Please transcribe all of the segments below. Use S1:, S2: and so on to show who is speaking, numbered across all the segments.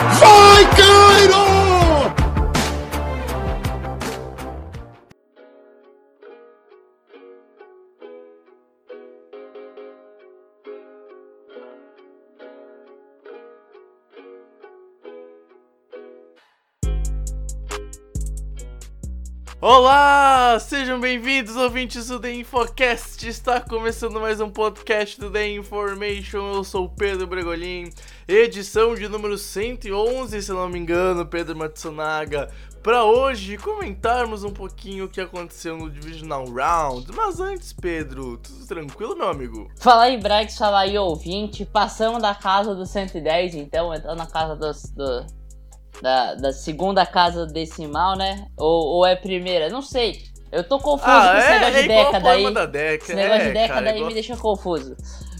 S1: Vikings!
S2: Olá, sejam bem-vindos, ouvintes do The Infocast. Está começando mais um podcast do The Information. Eu sou o Pedro Bregolin, edição de número 111, se não me engano, Pedro Matsunaga. Para hoje comentarmos um pouquinho o que aconteceu no Divisional Round. Mas antes, Pedro, tudo tranquilo, meu amigo?
S3: Fala aí, Brex, fala aí, ouvinte. Passamos da casa dos 110, então, entrando na casa dos, do, da, da segunda casa decimal, né? Ou, ou é primeira? Não sei. Eu tô confuso com esse negócio de
S2: é a
S3: década aí.
S2: da década.
S3: Esse negócio
S2: é,
S3: de década
S2: cara,
S3: aí
S2: igual-
S3: me deixa confuso.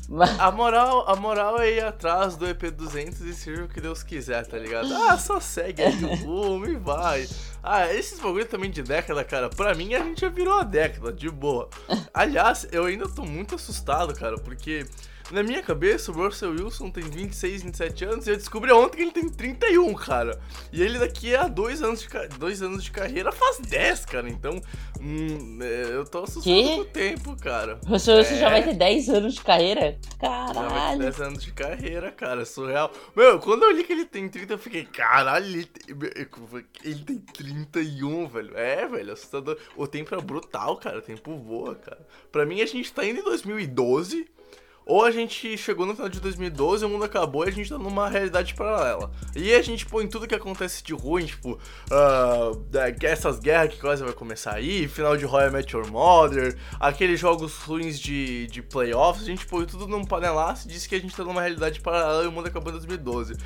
S3: Mas,
S2: A moral, a moral é ir atrás do EP200 e seja o que Deus quiser, tá ligado? Ah, só segue aí o rumo e vai. Ah, esses bagulho também de década, cara, pra mim a gente já virou a década, de boa. Aliás, eu ainda tô muito assustado, cara, porque na minha cabeça o Russell Wilson tem 26, 27 anos e eu descobri ontem que ele tem 31, cara. E ele daqui a dois anos de, dois anos de carreira faz 10, cara. Então, hum, é, eu tô assustado com o tempo, cara.
S3: o senhor você já
S2: É.
S3: vai ter 10 anos de carreira?
S2: Já vai ter
S3: Caralho.
S2: 10 anos de carreira, cara, surreal. Meu, quando eu li que ele tem 30, eu fiquei, caralho, ele tem, ele tem 31, velho. É, velho, assustador. O tempo é brutal, cara, o tempo voa, cara. Pra mim, a gente tá indo em 2012, ou a gente chegou no final de 2012, o mundo acabou e a gente tá numa realidade paralela. E a gente põe tudo que acontece de ruim, tipo, da- essas guerras que quase vai começar aí, final de Royal Met Your Mother, aqueles jogos ruins de, de playoffs, a gente põe tudo num panelaço e diz que a gente tá numa realidade paralela e o mundo acabou em 2012.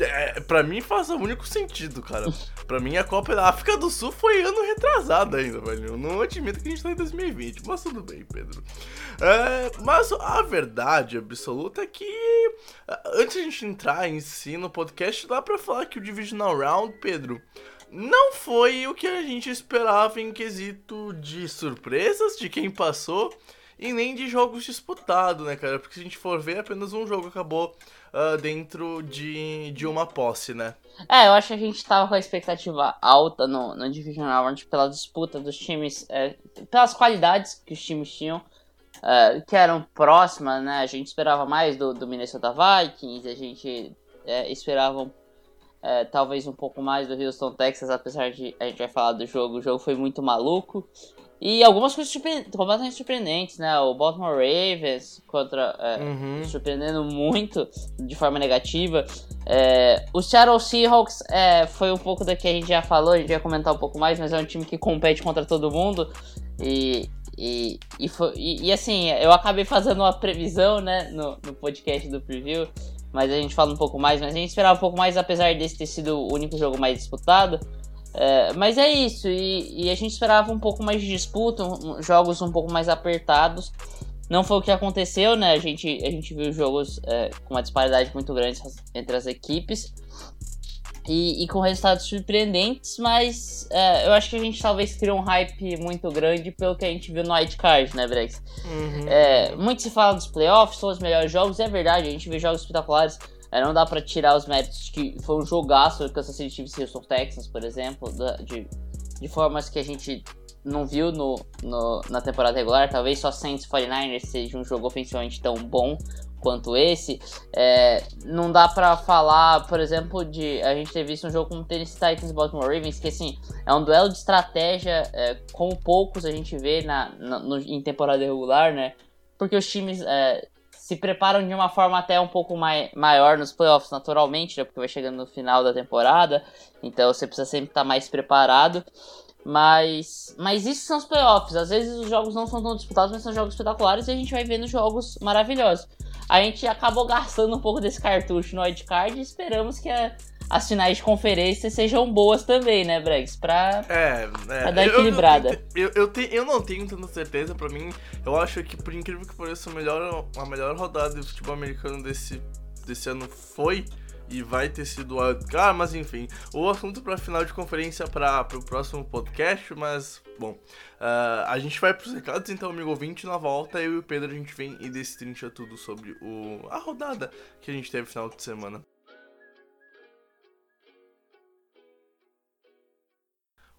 S2: É, pra mim faz o único sentido, cara. Pra mim a Copa da África do Sul foi ano retrasado ainda, velho. Eu não admito que a gente tá em 2020, mas tudo bem, Pedro. É, mas a verdade absoluta é que antes a gente entrar em si no podcast, dá pra falar que o Divisional Round, Pedro, não foi o que a gente esperava em quesito de surpresas de quem passou e nem de jogos disputados, né, cara? Porque se a gente for ver, apenas um jogo acabou ah, dentro de, de uma posse, né?
S3: É, eu acho que a gente tava com a expectativa alta no, no Divisional Round pela disputa dos times, é, pelas qualidades que os times tinham, é, que eram próximas, né? A gente esperava mais do, do Minnesota Vikings, a gente é, esperava é, talvez um pouco mais do Houston Texas, apesar de a gente vai falar do jogo, o jogo foi muito maluco. E algumas coisas surpre- completamente surpreendentes, né? O Baltimore Ravens contra. é,
S2: Uhum.
S3: surpreendendo muito de forma negativa. É, o Seattle Seahawks é, foi um pouco da que a gente já falou, a gente vai comentar um pouco mais, mas é um time que compete contra todo mundo. E, e, e, foi- e- e, assim, eu acabei fazendo uma previsão né, no, no podcast do preview, mas a gente fala um pouco mais, mas a gente esperava um pouco mais, apesar desse ter sido o único jogo mais disputado. É, mas é isso, e, e a gente esperava um pouco mais de disputa, um- jogos um pouco mais apertados. Não foi o que aconteceu, né? A gente, a gente viu jogos é, com uma disparidade muito grande entre as equipes. E, e com resultados surpreendentes, mas é, eu acho que a gente talvez criou um hype muito grande pelo que a gente viu no White Card, né, Brex?
S2: Uhum.
S3: É, muito se fala dos playoffs, são os melhores jogos, é verdade, a gente vê jogos espetaculares. é, não dá pra tirar os méritos que foi um jogaço do Kansas City Chiefs e Houston Texans, por exemplo, da- de, de formas que a gente não viu no, no- na temporada regular. Talvez só Saints e 49ers seja um jogo ofensivamente tão bom quanto esse. É, não dá pra falar, por exemplo, de a gente ter visto um jogo como Tennessee Titans e Baltimore Ravens, que assim, é um duelo de estratégia é, como poucos a gente vê na, na- no- em temporada regular, né? Porque os times é, se preparam de uma forma até um pouco mai, maior nos playoffs, naturalmente, né? Porque vai chegando no final da temporada, então você precisa sempre estar mais preparado. Mas, mas isso são os playoffs. Às vezes os jogos não são tão disputados, mas são jogos espetaculares e a gente vai vendo jogos maravilhosos. A gente acabou gastando um pouco desse cartucho no wildcard e esperamos que a, as finais de conferência sejam boas também, né, Bregs? Pra,
S2: É, é.
S3: pra dar
S2: eu-
S3: equilibrada.
S2: Eu, eu, eu, te- eu não tenho tanta certeza, pra mim, eu acho que por incrível que pareça, a melhor, a melhor rodada de futebol americano desse, desse ano foi e vai ter sido o Wildcard, mas enfim, o assunto pra final de conferência para o próximo podcast, mas, bom, ah, a gente vai pros recados, então, amigo ouvinte, na volta, eu e o Pedro, a gente vem e destrincha tudo sobre o, a rodada que a gente teve final de semana.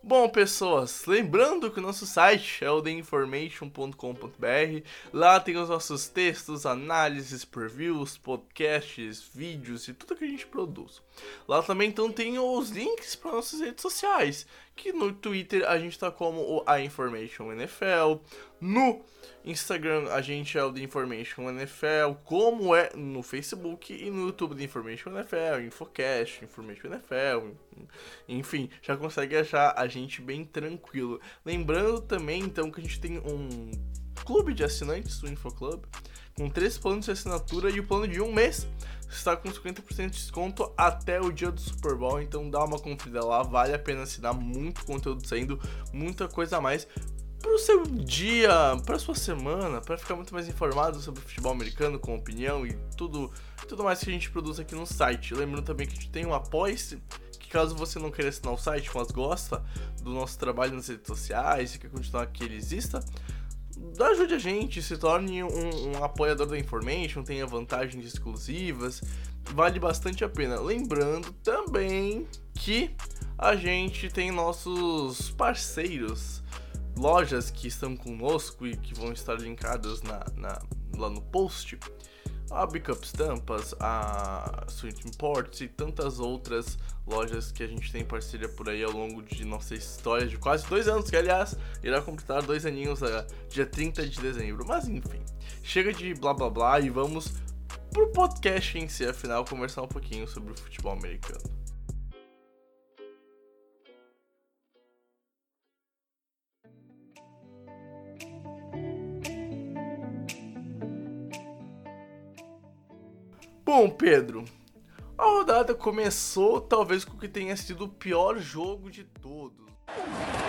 S2: Bom, pessoas, lembrando que o nosso site é o theinformation.com.br. Lá tem os nossos textos, análises, previews, podcasts, vídeos e tudo que a gente produz. Lá também então tem os links para nossas redes sociais, que no Twitter a gente tá como o A Information NFL, no Instagram a gente é o The Information NFL, como é no Facebook e no YouTube The Information NFL, Infocast, Information NFL, enfim, já consegue achar a gente bem tranquilo. Lembrando também então que a gente tem um clube de assinantes do InfoClub, com três planos de assinatura e o plano de um mês está com 50% de desconto até o dia do Super Bowl, então dá uma conferida lá, vale a pena assinar, muito conteúdo saindo, muita coisa a mais pro seu dia, pra sua semana, pra ficar muito mais informado sobre o futebol americano, com opinião e tudo, tudo mais que a gente produz aqui no site. Lembrando também que a gente tem um apoia-se, caso você não queira assinar o site, mas gosta do nosso trabalho nas redes sociais e quer continuar que ele exista, ajude a gente, se torne um, um apoiador da Information, tenha vantagens exclusivas, vale bastante a pena. Lembrando também que a gente tem nossos parceiros, lojas que estão conosco e que vão estar linkadas na, na- lá no post. A Bickup Estampas, a Sweet Imports e tantas outras lojas que a gente tem parceria por aí ao longo de nossa história de quase dois anos, que aliás irá completar dois aninhos a dia 30 de dezembro. Mas enfim, chega de blá blá blá e vamos pro podcast em si, afinal, conversar um pouquinho sobre o futebol americano. Bom, Pedro, a rodada começou talvez com o que tenha sido o pior jogo de todos.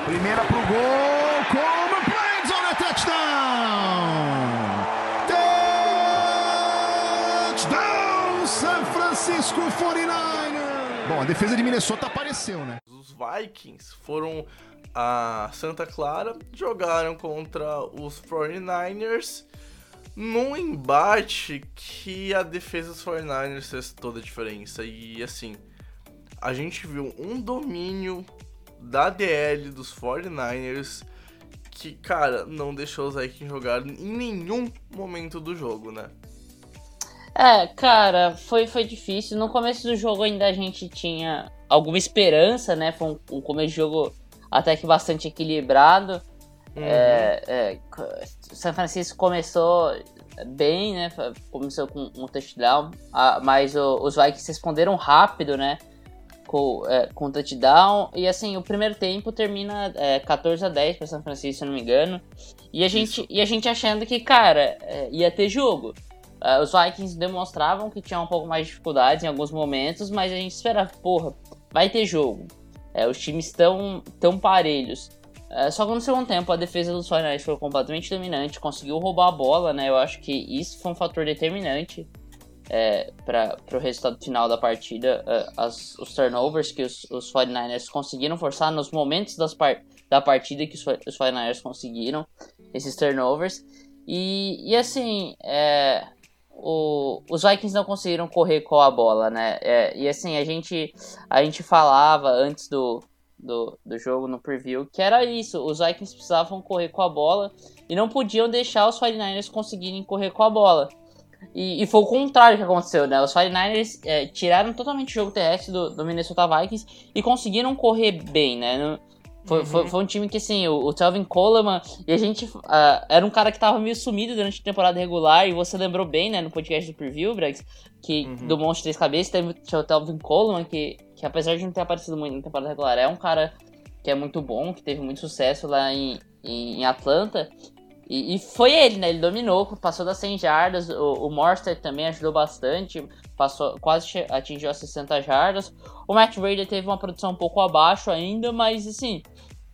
S1: Primeira pro gol, Coleman Plains on a touchdown! Touchdown, San Francisco 49ers! Bom, a defesa de Minnesota apareceu, né?
S2: Os Vikings foram a Santa Clara, jogaram contra os 49ers num embate que a defesa dos 49ers fez toda a diferença. E assim, a gente viu um domínio da DL dos 49ers que, cara, não deixou os Vikings jogar em nenhum momento do jogo, né?
S3: É, cara, foi, foi difícil. No começo do jogo ainda a gente tinha alguma esperança, né? Foi um, um começo de jogo até que bastante equilibrado. É, é, c- São Francisco começou bem, né? Começou com um touchdown, mas os Vikings responderam rápido, né? Com, é, com touchdown. E assim, o primeiro tempo termina é, 14 a 10 para São Francisco, se eu não me engano. E a gente, e a gente achando que, cara, é, ia ter jogo. Ah, os Vikings demonstravam que tinham um pouco mais de dificuldades em alguns momentos, mas a gente esperava, porra, vai ter jogo. É, os times estão tão parelhos. É, só que no segundo tempo a defesa dos 49ers foi completamente dominante, conseguiu roubar a bola, né? Eu acho que isso foi um fator determinante é, para o resultado final da partida. É, as- os turnovers que os, os 49ers conseguiram forçar nos momentos das par- da partida que os, os 49ers conseguiram esses turnovers. E, e assim, é, o- os Vikings não conseguiram correr com a bola, né? É, e assim, a gente, a gente falava antes do, do, do jogo no preview que era isso: os Vikings precisavam correr com a bola e não podiam deixar os 49ers conseguirem correr com a bola. E, e foi o contrário que aconteceu, né? Os 49ers é, tiraram totalmente o jogo terrestre do, do Minnesota Vikings e conseguiram correr bem, né? Não- Foi, foi, foi um time que, assim, o, o Telvin Coleman, e a gente ah, era um cara que tava meio sumido durante a temporada regular, e você lembrou bem, né, no podcast do Preview, Brex, que do Monte Três Cabeças teve o Telvin Coleman, que, que apesar de não ter aparecido muito na temporada regular, é um cara que é muito bom, que teve muito sucesso lá em, em, em Atlanta. E, e, foi ele, né? Ele dominou, passou das 100 jardas. O, o Morster também ajudou bastante, passou, quase atingiu as 60 jardas. O Matt Brady teve uma produção um pouco abaixo ainda, mas assim,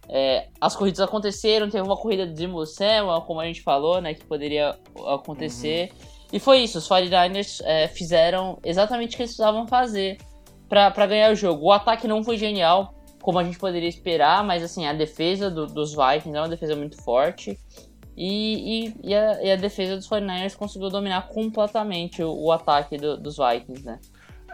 S3: é, as corridas aconteceram. Teve uma corrida de Jimbo Samuel, como a gente falou, né? Que poderia acontecer. Uhum. E foi isso, os 49ers é, fizeram exatamente o que eles precisavam fazer para ganhar o jogo. O ataque não foi genial, como a gente poderia esperar, mas assim, a defesa do, dos Vikings é uma defesa muito forte. E, e, e, a, e, a, defesa dos 49ers conseguiu dominar completamente o, o ataque do, dos Vikings, né?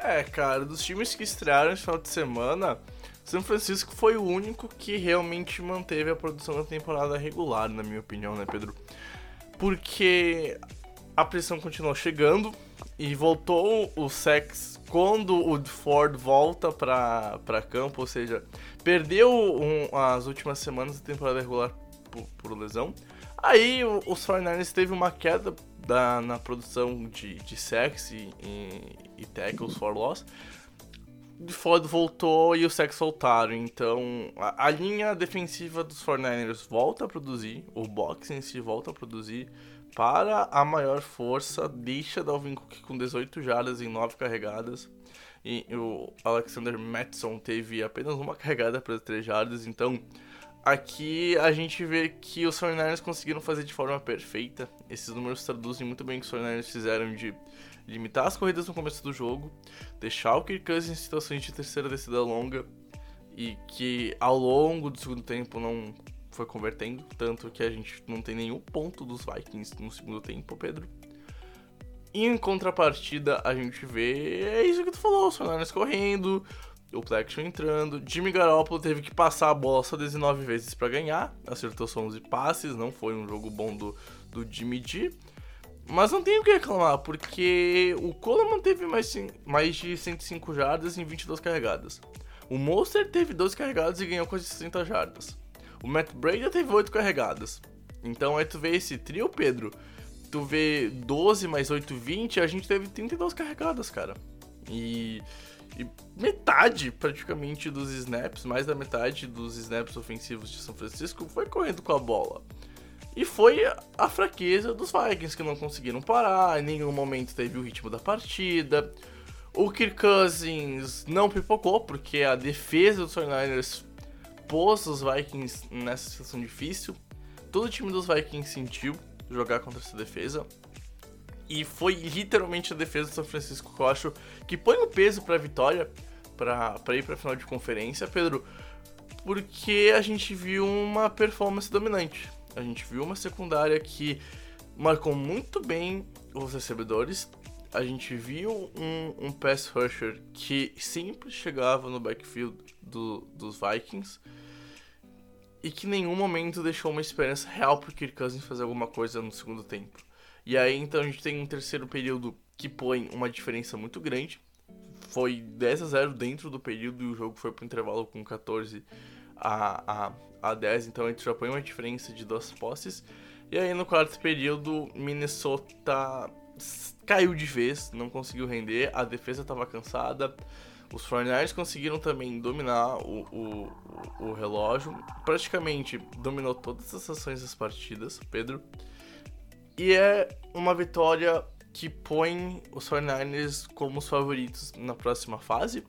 S2: É, cara, dos times que estrearam esse final de semana, São Francisco foi o único que realmente manteve a produção da temporada regular, na minha opinião, né, Pedro? Porque a pressão continuou chegando e voltou o sex quando o Ford volta para campo, ou seja, perdeu um, as últimas semanas da temporada regular por, por lesão. Aí os 49ers teve uma queda da, na produção de, de sacks e, e, e tackles for loss. Ford voltou e os sacks voltaram. Então a, a, linha defensiva dos 49ers volta a produzir, o box em si volta a produzir para a maior força. Deixa Dalvin Cook com 18 jardas em 9 carregadas. E o Alexander Matson teve apenas uma carregada para 3 jardas. Então Aqui a gente vê que os 49ers conseguiram fazer de forma perfeita. Esses números traduzem muito bem o que os 49ers fizeram de limitar as corridas no começo do jogo, deixar o Kirk Cousins em situações de terceira descida longa e que ao longo do segundo tempo não foi convertendo, tanto que a gente não tem nenhum ponto dos Vikings no segundo tempo, Pedro. E em contrapartida, a gente vê é isso que tu falou, os 49ers correndo, o Plexion entrando. Jimmy Garoppolo teve que passar a bola só 19 vezes para ganhar, acertou só 11 passes, não foi um jogo bom do, do Jimmy G. Mas não tenho o que reclamar, porque o Coleman teve mais, mais de 105 jardas em 22 carregadas. O Monster teve 12 carregadas e ganhou quase 60 jardas. O Matt Brady teve 8 carregadas. Então aí tu vê esse trio, Pedro. Tu vê 12 mais 8, 20, a gente teve 32 carregadas, cara. E e metade, praticamente, dos snaps, mais da metade dos snaps ofensivos de São Francisco foi correndo com a bola. E foi a fraqueza dos Vikings que não conseguiram parar, em nenhum momento teve o ritmo da partida. O Kirk Cousins não pipocou, porque a defesa dos 49ers pôs os Vikings nessa situação difícil. Todo o time dos Vikings sentiu jogar contra essa defesa. E foi literalmente a defesa do São Francisco que eu acho que põe o um peso pra vitória, pra, pra ir pra final de conferência, Pedro. Porque a gente viu uma performance dominante. A gente viu uma secundária que marcou muito bem os recebedores. A gente viu um, um pass rusher que sempre chegava no backfield do, dos Vikings e que em nenhum momento deixou uma esperança real pro Kirk Cousins fazer alguma coisa no segundo tempo. E aí então a gente tem um terceiro período que põe uma diferença muito grande. Foi 10 a 0 dentro do período e o jogo foi pro intervalo com 14 a, a, a 10, então a gente já põe uma diferença de duas posses. E aí no quarto período, Minnesota caiu de vez, não conseguiu render, a defesa estava cansada. Os 49 conseguiram também dominar o, o, o relógio, praticamente dominou todas as ações das partidas, Pedro. E é uma vitória que põe os 49ers como os favoritos na próxima fase,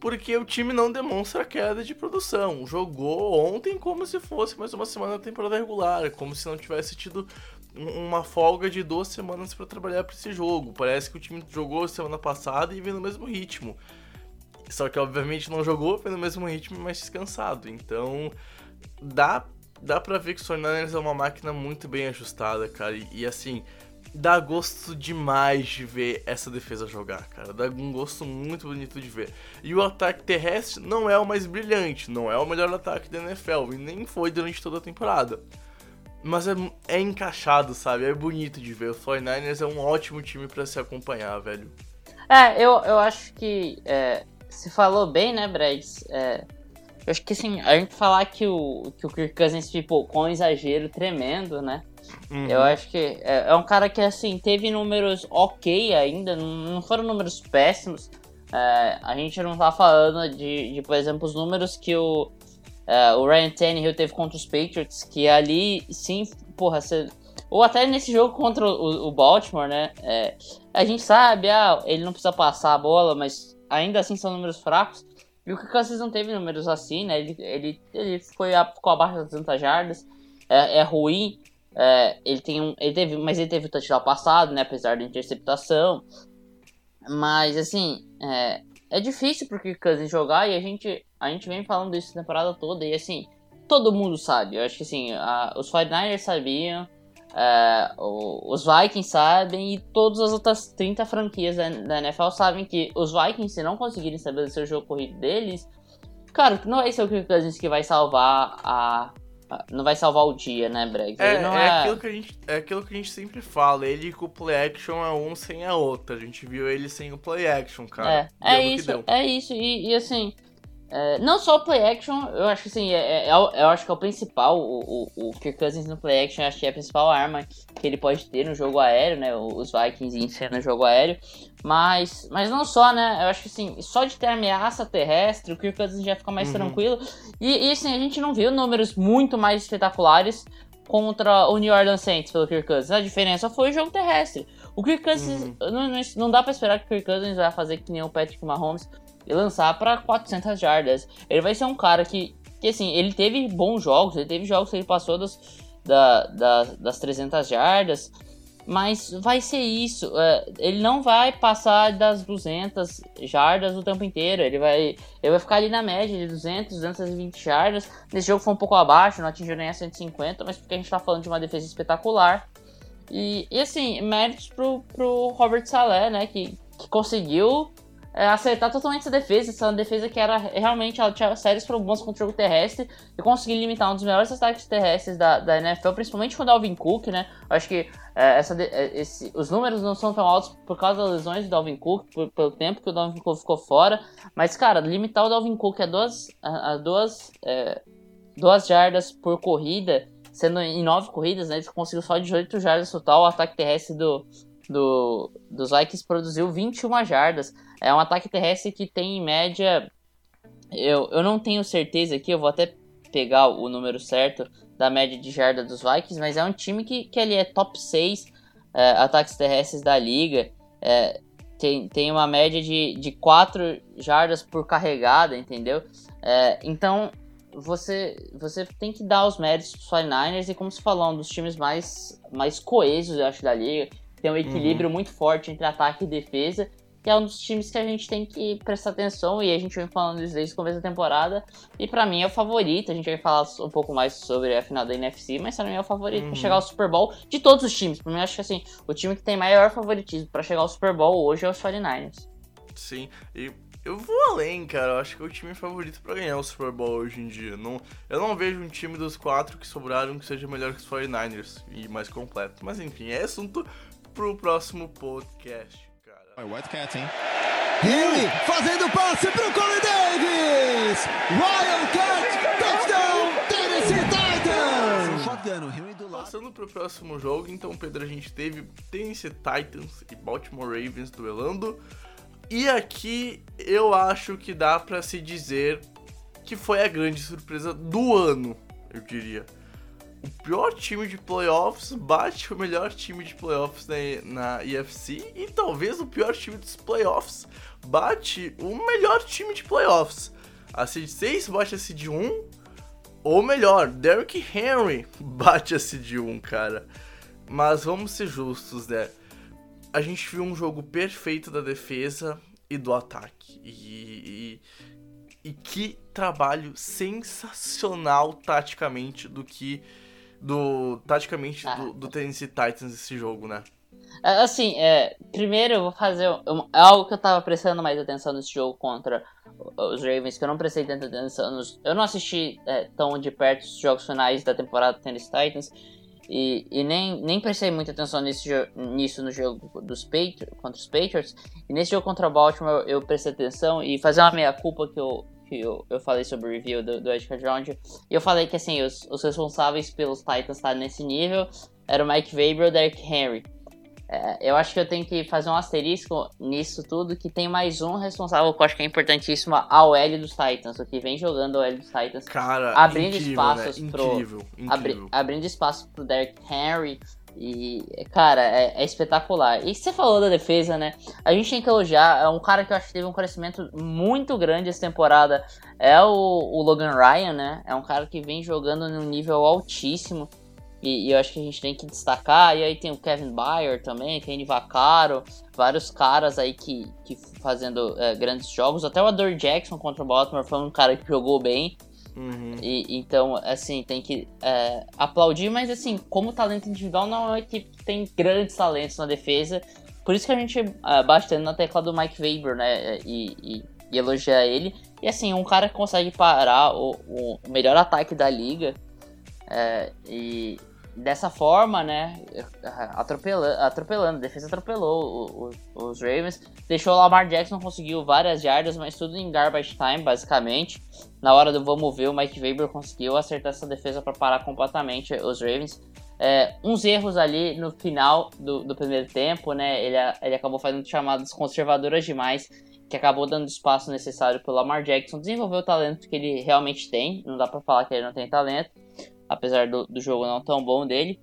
S2: porque o time não demonstra queda de produção. Jogou ontem como se fosse mais uma semana da temporada regular, como se não tivesse tido uma folga de duas semanas para trabalhar para esse jogo. Parece que o time jogou semana passada e vem no mesmo ritmo. Só que obviamente não jogou, vem no mesmo ritmo, mas descansado. Então dá dá pra ver que o 49ers é uma máquina muito bem ajustada, cara. E, e, assim, dá gosto demais de ver essa defesa jogar, cara. Dá um gosto muito bonito de ver. E o ataque terrestre não é o mais brilhante, não é o melhor ataque da NFL, e nem foi durante toda a temporada. Mas é, é encaixado, sabe? É bonito de ver. O 49ers é um ótimo time para se acompanhar, velho.
S3: É, eu, eu acho que é, se falou bem, né, Brad? É, eu acho que assim, a gente falar que o, que o Kirk Cousins tipo, com um exagero tremendo, né? Uhum. Eu acho que é, é, um cara que assim, teve números ok ainda, não, não foram números péssimos. É, a gente não tá falando de, de, por exemplo, os números que o, Uh, o Ryan Tannehill teve contra os Patriots, que ali sim, porra, ou até nesse jogo contra o, o Baltimore, né? É, a gente sabe, ah, ele não precisa passar a bola, mas ainda assim são números fracos. E o Kirk Cousins não teve números assim, né? Ele, ele, ele foi, ficou abaixo das 200 jardas, é, é ruim. É, ele tem um, ele teve, mas ele teve o touchdown passado, né? Apesar da interceptação. Mas assim, é, é difícil pro Kirk Cousins jogar e a gente, a gente vem falando isso a temporada toda e assim, todo mundo sabe. Eu acho que assim, a, os 49ers sabiam, é, os Vikings sabem e todas as outras 30 franquias da, da NFL sabem que os Vikings, se não conseguirem estabelecer o jogo corrido deles, cara, não vai ser o Kirk Cousins que vai salvar a, não vai salvar o dia, né, Breg?
S2: É,
S3: é,
S2: é... Aquilo que a gente, é aquilo que a gente sempre fala. Ele com o play action é um sem a outra. A gente viu ele sem o play action, cara.
S3: É, é isso, é isso. E, e assim, é, não só o play action, eu acho que assim, é, é, é eu acho que é o principal, o, o, o Kirk Cousins no play action, acho que é a principal arma que ele pode ter no jogo aéreo, né? Os Vikings em si no jogo aéreo. Mas, mas não só, né? Eu acho que assim, só de ter ameaça terrestre, o Kirk Cousins já fica mais uhum. tranquilo. E, e assim, a gente não viu números muito mais espetaculares contra o New Orleans Saints pelo Kirk Cousins. A diferença foi o jogo terrestre. O Kirk Cousins, uhum. não, não, não, dá pra esperar que o Kirk Cousins vai fazer que nem o Patrick Mahomes e lançar para 400 jardas. Ele vai ser um cara que, que, assim, ele teve bons jogos, ele teve jogos que ele passou das, da, da, das 300 jardas, mas vai ser isso. É, ele não vai passar das 200 jardas o tempo inteiro. Ele vai, ele vai ficar ali na média de 200, 220 jardas. Nesse jogo foi um pouco abaixo, não atingiu nem a 150, mas porque a gente tá falando de uma defesa espetacular. E, e assim, méritos pro, pro Robert Saleh, né, que, que conseguiu acertar totalmente essa defesa, essa defesa que era realmente ela tinha sérios problemas contra o jogo terrestre e conseguir limitar um dos melhores ataques terrestres da, da NFL, principalmente com o Dalvin Cook, né? Eu acho que é, essa, é, esse, os números não são tão altos por causa das lesões do Dalvin Cook, por, pelo tempo que o Dalvin Cook ficou fora, mas cara, limitar o Dalvin Cook a duas, a, a duas, é, duas jardas por corrida, sendo em nove corridas, né? Ele conseguiu só 18 jardas total, o ataque terrestre do, do, dos Vikings produziu 21 jardas. É um ataque terrestre que tem em média. Eu, eu não tenho certeza aqui, eu vou até pegar o número certo da média de jarda dos Vikings, mas é um time que, que ele é top 6 é, ataques terrestres da liga. É, tem, tem uma média de, de 4 jardas por carregada, entendeu? É, então você, você tem que dar os méritos para os 49ers e como se falou, um dos times mais, mais coesos, eu acho, da liga. Tem um equilíbrio uhum. muito forte entre ataque e defesa que é um dos times que a gente tem que prestar atenção e a gente vem falando isso desde o começo da temporada. E para mim é o favorito. A gente vai falar um pouco mais sobre a final da NFC, mas para mim é o favorito uhum. para chegar ao Super Bowl de todos os times. Para mim, acho que assim, o time que tem maior favoritismo para chegar ao Super Bowl hoje é os 49ers.
S2: Sim, e eu vou além, cara. Eu acho que é o time favorito para ganhar o Super Bowl hoje em dia. Não, eu não vejo um time dos quatro que sobraram que seja melhor que os 49ers e mais completo. Mas enfim, é assunto pro próximo podcast.
S1: Wildcat, hein? Henry fazendo passe pro Corey Davis! Wildcat, touchdown, Tennessee Titans!
S2: Shotgun, do lado. Passando pro próximo jogo, então, Pedro, a gente teve Tennessee Titans e Baltimore Ravens duelando. E aqui eu acho que dá para se dizer que foi a grande surpresa do ano, eu diria o pior time de playoffs bate o melhor time de playoffs na, na EFC e talvez o pior time dos playoffs bate o melhor time de playoffs. A Seed 6 bate a Seed 1, ou melhor, Derrick Henry bate a Seed 1, cara. Mas vamos ser justos, né? A gente viu um jogo perfeito da defesa e do ataque. E, e, e que trabalho sensacional taticamente do que do taticamente ah. do, do Tennessee Titans esse jogo, né?
S3: É, assim, é, primeiro eu vou fazer um, é algo que eu tava prestando mais atenção nesse jogo contra os Ravens, que eu não prestei tanta atenção. Nos, eu não assisti é, tão de perto os jogos finais da temporada do Tennessee Titans. E, e nem, nem prestei muita atenção nesse, nisso no jogo dos Patriots, contra os Patriots. E nesse jogo contra o Baltimore eu, eu prestei atenção e fazer uma meia-culpa que eu, que eu, eu falei sobre o review do, do Edge Round. E eu falei que assim, os, os responsáveis pelos Titans estar nesse nível era o Mike Weber e o Derrick Henry. é, eu acho que eu tenho que fazer um asterisco nisso tudo, que tem mais um responsável que eu acho que é importantíssimo, a OL dos Titans, o que vem jogando a OL dos Titans.
S2: Cara,
S3: abrindo
S2: incrível,
S3: espaços
S2: né?
S3: pro.
S2: Incrível.
S3: abri- abrindo espaço pro Derrick Henry. E, cara, é, é espetacular. E você falou da defesa, né? A gente tem que elogiar. É um cara que eu acho que teve um crescimento muito grande essa temporada. É o, o Logan Ryan, né? É um cara que vem jogando num nível altíssimo. E, e eu acho que a gente tem que destacar. E aí tem o Kevin Bayer também, Kenny Vaccaro, vários caras aí que, que fazendo é, grandes jogos. Até o Adore Jackson contra o Baltimore foi um cara que jogou bem.
S2: Uhum.
S3: E, então, assim, tem que é, aplaudir, mas assim, como talento individual, não é uma equipe que tem grandes talentos na defesa. Por isso que a gente é, bate na tecla do Mike Weber, né? E, e, e elogiar ele. E assim, um cara que consegue parar o, o melhor ataque da liga. é, dessa forma, né? Atropelando, atropelando a defesa atropelou o- o- os Ravens. Deixou o Lamar Jackson, conseguiu várias yardas, mas tudo em garbage time, basicamente. Na hora do vamos ver, o Mike Weber conseguiu acertar essa defesa para parar completamente os Ravens. É, uns erros ali no final do, do primeiro tempo, né? Ele, ele acabou fazendo chamadas conservadoras demais, que acabou dando espaço necessário pelo Lamar Jackson desenvolver o talento que ele realmente tem. Não dá para falar que ele não tem talento, apesar do, do jogo não tão bom dele.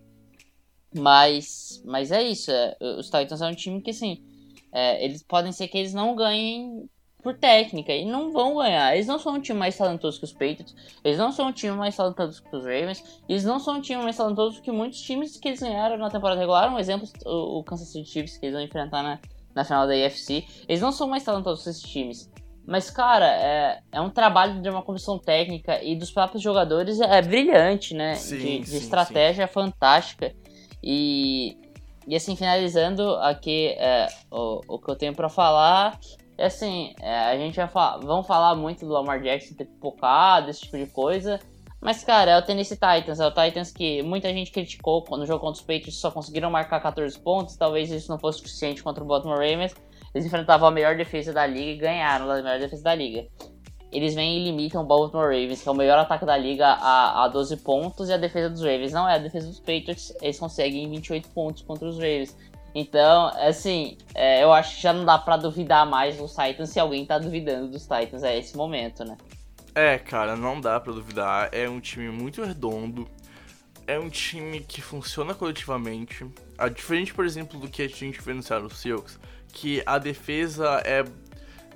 S3: Mas, mas é isso. é, os Titans é um time que, assim, é, eles podem ser que eles não ganhem por técnica e não vão ganhar. Eles não são um time mais talentoso que os Patriots, eles não são um time mais talentoso que os Ravens, eles não são um time mais talentoso que muitos times que eles ganharam na temporada regular. Um exemplo, o, o Kansas City Chiefs que eles vão enfrentar na, na final da AFC. Eles não são mais talentosos que esses times. Mas, cara, é, é um trabalho de uma comissão técnica e dos próprios jogadores é brilhante, né?
S2: Sim,
S3: de, de
S2: sim,
S3: estratégia fantástica. E, e assim, finalizando aqui é, o, o que eu tenho pra falar, é assim, é, a gente vai falar, vamos falar muito do Lamar Jackson ter pipocado, esse tipo de coisa. Mas, cara, é o Tennessee Titans, é o Titans que muita gente criticou quando no jogo contra os Patriots só conseguiram marcar 14 pontos, talvez isso não fosse suficiente contra o Baltimore Ravens. Eles enfrentavam a melhor defesa da liga e ganharam a melhor defesa da liga. Eles vêm e limitam o Baltimore Ravens, que é o melhor ataque da liga, a, a 12 pontos, e a defesa dos Ravens não é a defesa dos Patriots, eles conseguem 28 pontos contra os Ravens. Então, assim, é, eu acho que já não dá pra duvidar mais dos Titans se alguém tá duvidando dos Titans a esse momento, né?
S2: É, cara, não dá pra duvidar. É um time muito redondo. É um time que funciona coletivamente. A diferente, por exemplo, do que a gente vê no Seattle Seahawks, que a defesa é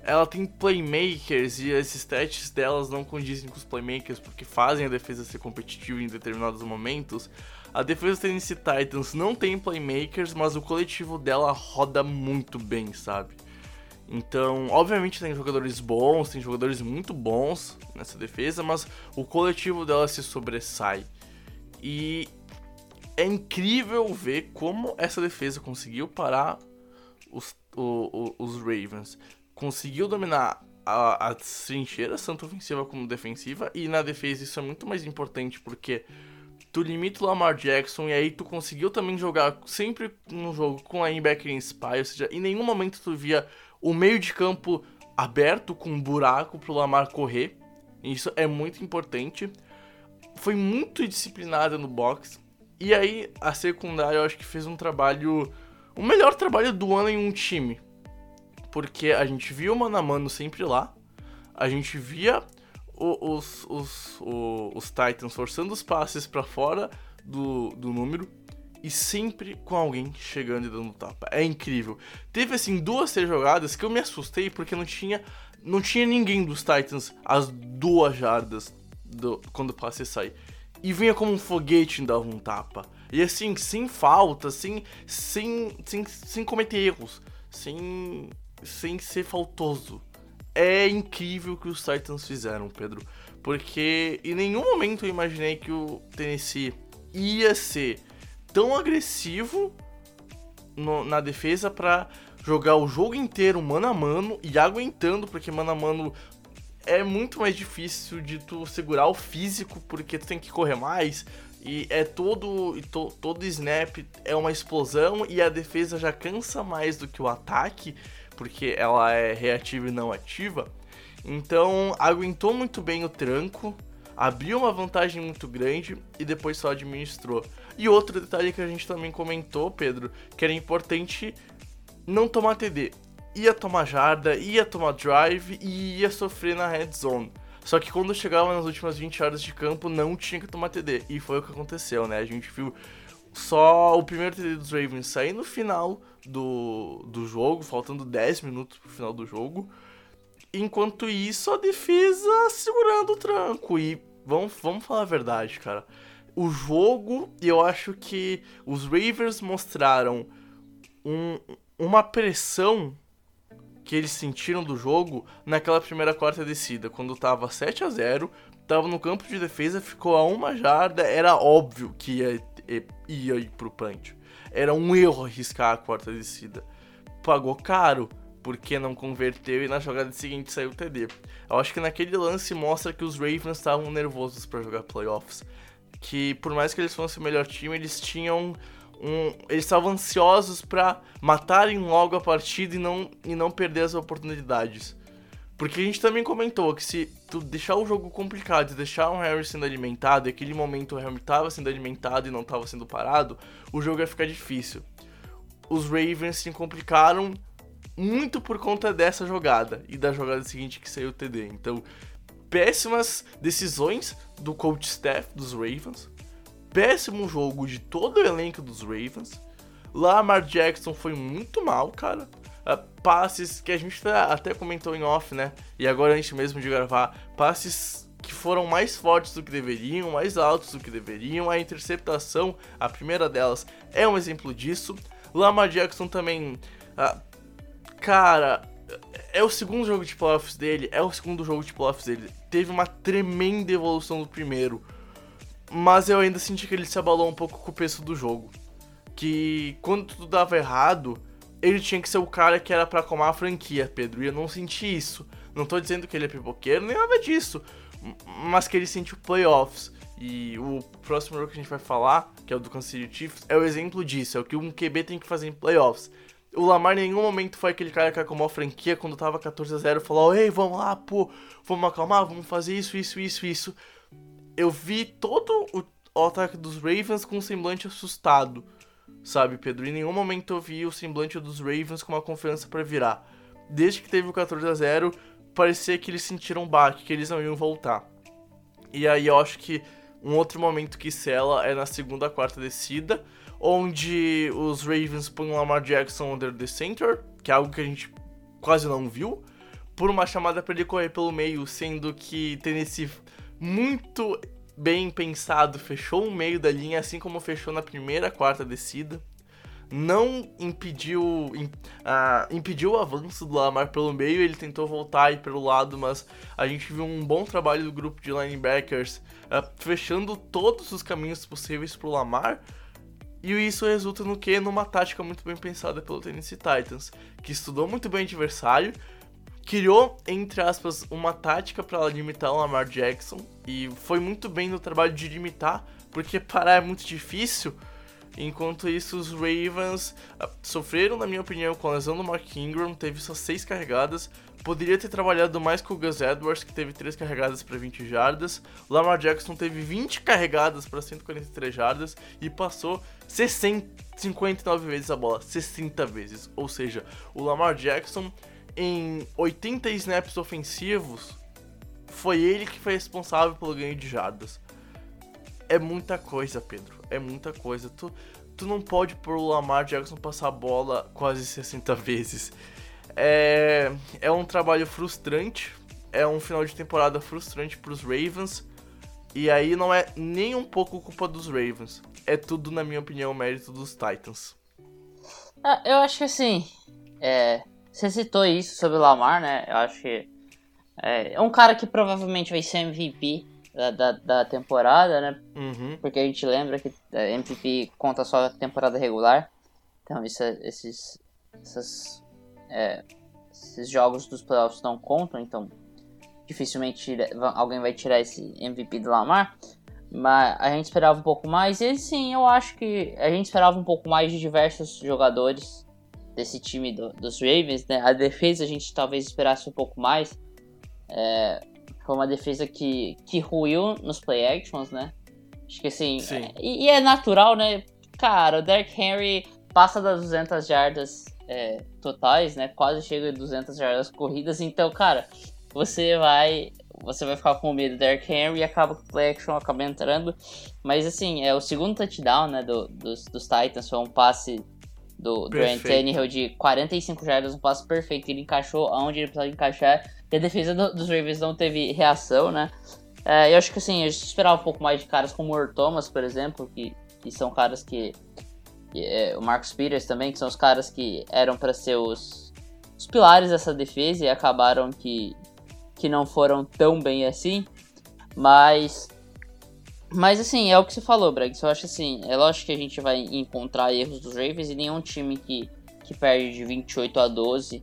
S2: ela tem playmakers e esses stats delas não condizem com os playmakers porque fazem a defesa ser competitiva em determinados momentos. A defesa Tennessee Titans não tem playmakers, mas o coletivo dela roda muito bem, sabe? Então, obviamente tem jogadores bons, tem jogadores muito bons nessa defesa, mas o coletivo dela se sobressai. E é incrível ver como essa defesa conseguiu parar os, o- o- os Ravens. Conseguiu dominar a, as trincheiras, tanto ofensiva como defensiva, e na defesa isso é muito mais importante porque tu limita o Lamar Jackson e aí tu conseguiu também jogar sempre no jogo com a linebacker em spy, ou seja, em nenhum momento tu via o meio de campo aberto com um buraco pro Lamar correr. Isso é muito importante. Foi muito disciplinada no box. E aí a secundária eu acho que fez um trabalho, o melhor trabalho do ano em um time. Porque a gente via o mano a mano sempre lá. A gente via o- os, os, o- os Titans forçando os passes pra fora do, do número e sempre com alguém chegando e dando tapa. É incrível. Teve assim duas, três jogadas que eu me assustei porque não tinha não tinha ninguém dos Titans às duas jardas do, quando o passe sai. E vinha como um foguete e dava um tapa. E assim, sem falta, sem, sem, sem, sem cometer erros, sem, sem ser faltoso. É incrível o que os Titans fizeram, Pedro. Porque em nenhum momento eu imaginei que o Tennessee ia ser tão agressivo no- na defesa pra jogar o jogo inteiro mano a mano e aguentando, porque mano a mano é muito mais difícil de tu segurar o físico, porque tu tem que correr mais. E é todo, to- todo snap é uma explosão e a defesa já cansa mais do que o ataque, porque ela é reativa e não ativa. Então aguentou muito bem o tranco, abriu uma vantagem muito grande e depois só administrou. E outro detalhe que a gente também comentou, Pedro, que era importante não tomar TD. Ia tomar jarda, ia tomar drive e ia sofrer na red zone. Só que quando chegava nas últimas 20 horas de campo, não tinha que tomar TD. E foi o que aconteceu, né? A gente viu só o primeiro TD dos Ravens sair no final do, do jogo, faltando 10 minutos pro final do jogo. Enquanto isso, a defesa segurando o tranco. E vamos, vamos falar a verdade, cara. O jogo, eu acho que os Ravens mostraram um, uma pressão que eles sentiram do jogo naquela primeira quarta descida, quando tava 7 a 0 tava no campo de defesa, ficou a uma jarda, era óbvio que ia, ia ir pro punch. Era um erro arriscar a quarta descida. Pagou caro, porque não converteu e na jogada seguinte saiu o TD. Eu acho que naquele lance mostra que os Ravens estavam nervosos para jogar playoffs. Que por mais que eles fossem o melhor time, eles tinham um, eles estavam ansiosos para matarem logo a partida e não, e não perder as oportunidades. Porque a gente também comentou que se tu deixar o jogo complicado deixar o Harry sendo alimentado, e aquele momento o Harry estava sendo alimentado e não estava sendo parado, o jogo ia ficar difícil. Os Ravens se complicaram muito por conta dessa jogada e da jogada seguinte que saiu o TD. Então, péssimas decisões do coach staff dos Ravens péssimo jogo de todo o elenco dos Ravens. Lamar Jackson foi muito mal, cara. Uh, passes que a gente até comentou em off, né? E agora antes mesmo de gravar, passes que foram mais fortes do que deveriam, mais altos do que deveriam. A interceptação, a primeira delas, é um exemplo disso. Lamar Jackson também, uh, cara, é o segundo jogo de playoffs dele, é o segundo jogo de playoffs dele. Teve uma tremenda evolução do primeiro. Mas eu ainda senti que ele se abalou um pouco com o peso do jogo. Que quando tudo dava errado, ele tinha que ser o cara que era para comar a franquia, Pedro. E eu não senti isso. Não tô dizendo que ele é pipoqueiro, nem nada disso. Mas que ele sentiu playoffs. E o próximo jogo que a gente vai falar, que é o do Kansas City Chiefs, é o exemplo disso. É o que um QB tem que fazer em playoffs. O Lamar em nenhum momento foi aquele cara que acalmou a franquia quando tava 14 a 0 falou: Ei, vamos lá, pô, vamos acalmar, vamos fazer isso, isso, isso, isso eu vi todo o, o ataque dos Ravens com um semblante assustado, sabe, Pedro? Em nenhum momento eu vi o semblante dos Ravens com uma confiança para virar. Desde que teve o 14 a 0 parecia que eles sentiram um baque, que eles não iam voltar. E aí eu acho que um outro momento que sela é na segunda quarta descida, onde os Ravens põem o Lamar Jackson under the center, que é algo que a gente quase não viu, por uma chamada para ele correr pelo meio, sendo que Tennessee muito bem pensado, fechou o meio da linha, assim como fechou na primeira quarta descida. Não impediu, uh, impediu o avanço do Lamar pelo meio, ele tentou voltar e pelo lado, mas a gente viu um bom trabalho do grupo de linebackers uh, fechando todos os caminhos possíveis para o Lamar. E isso resulta no que? Numa tática muito bem pensada pelo Tennessee Titans, que estudou muito bem o adversário, criou, entre aspas, uma tática para limitar o Lamar Jackson e foi muito bem no trabalho de limitar, porque parar é muito difícil. Enquanto isso, os Ravens uh, sofreram, na minha opinião, com a lesão do Mark Ingram, teve só 6 carregadas. Poderia ter trabalhado mais com o Gus Edwards, que teve 3 carregadas para 20 jardas. Lamar Jackson teve 20 carregadas para 143 jardas e passou 60, 59 vezes a bola, 60 vezes. Ou seja, o Lamar Jackson em 80 snaps ofensivos, foi ele que foi responsável pelo ganho de jardas. É muita coisa, Pedro. É muita coisa. Tu, tu não pode pôr o Lamar Jackson passar a bola quase 60 vezes. É, é um trabalho frustrante. É um final de temporada frustrante para os Ravens. E aí não é nem um pouco culpa dos Ravens. É tudo, na minha opinião, mérito dos Titans.
S3: Ah, eu acho que assim. É, você citou isso sobre o Lamar, né? Eu acho que é, é um cara que provavelmente vai ser MVP da, da, da temporada, né?
S2: Uhum.
S3: Porque a gente lembra que é, MVP conta só a temporada regular. Então isso, é, esses, essas, é, esses jogos dos playoffs não contam, então dificilmente tira, alguém vai tirar esse MVP do Lamar. Mas a gente esperava um pouco mais. E sim, eu acho que a gente esperava um pouco mais de diversos jogadores desse time do, dos Ravens, né? A defesa a gente talvez esperasse um pouco mais. É, foi uma defesa que, que ruiu nos play actions, né? Acho que assim.
S2: Sim.
S3: É, e, e é natural, né? Cara, o Derrick Henry passa das 200 jardas é, totais, né? Quase chega a 200 jardas corridas. Então, cara, você vai você vai ficar com medo do Derrick Henry e acaba que o play action acaba entrando. Mas assim, é o segundo touchdown né, do, dos, dos Titans foi um passe do, do Tannehill de 45 jardas, um passe perfeito. Ele encaixou aonde ele precisava encaixar. E a defesa do, dos Ravens não teve reação, né? É, eu acho que assim, a gente esperava um pouco mais de caras como o Earl Thomas, por exemplo, que, que são caras que. que é, o Marcus Peters também, que são os caras que eram para ser os, os pilares dessa defesa e acabaram que, que não foram tão bem assim. Mas. Mas assim, é o que você falou, Bragg. Eu acho assim, é lógico que a gente vai encontrar erros dos Ravens e nenhum time que, que perde de 28 a 12,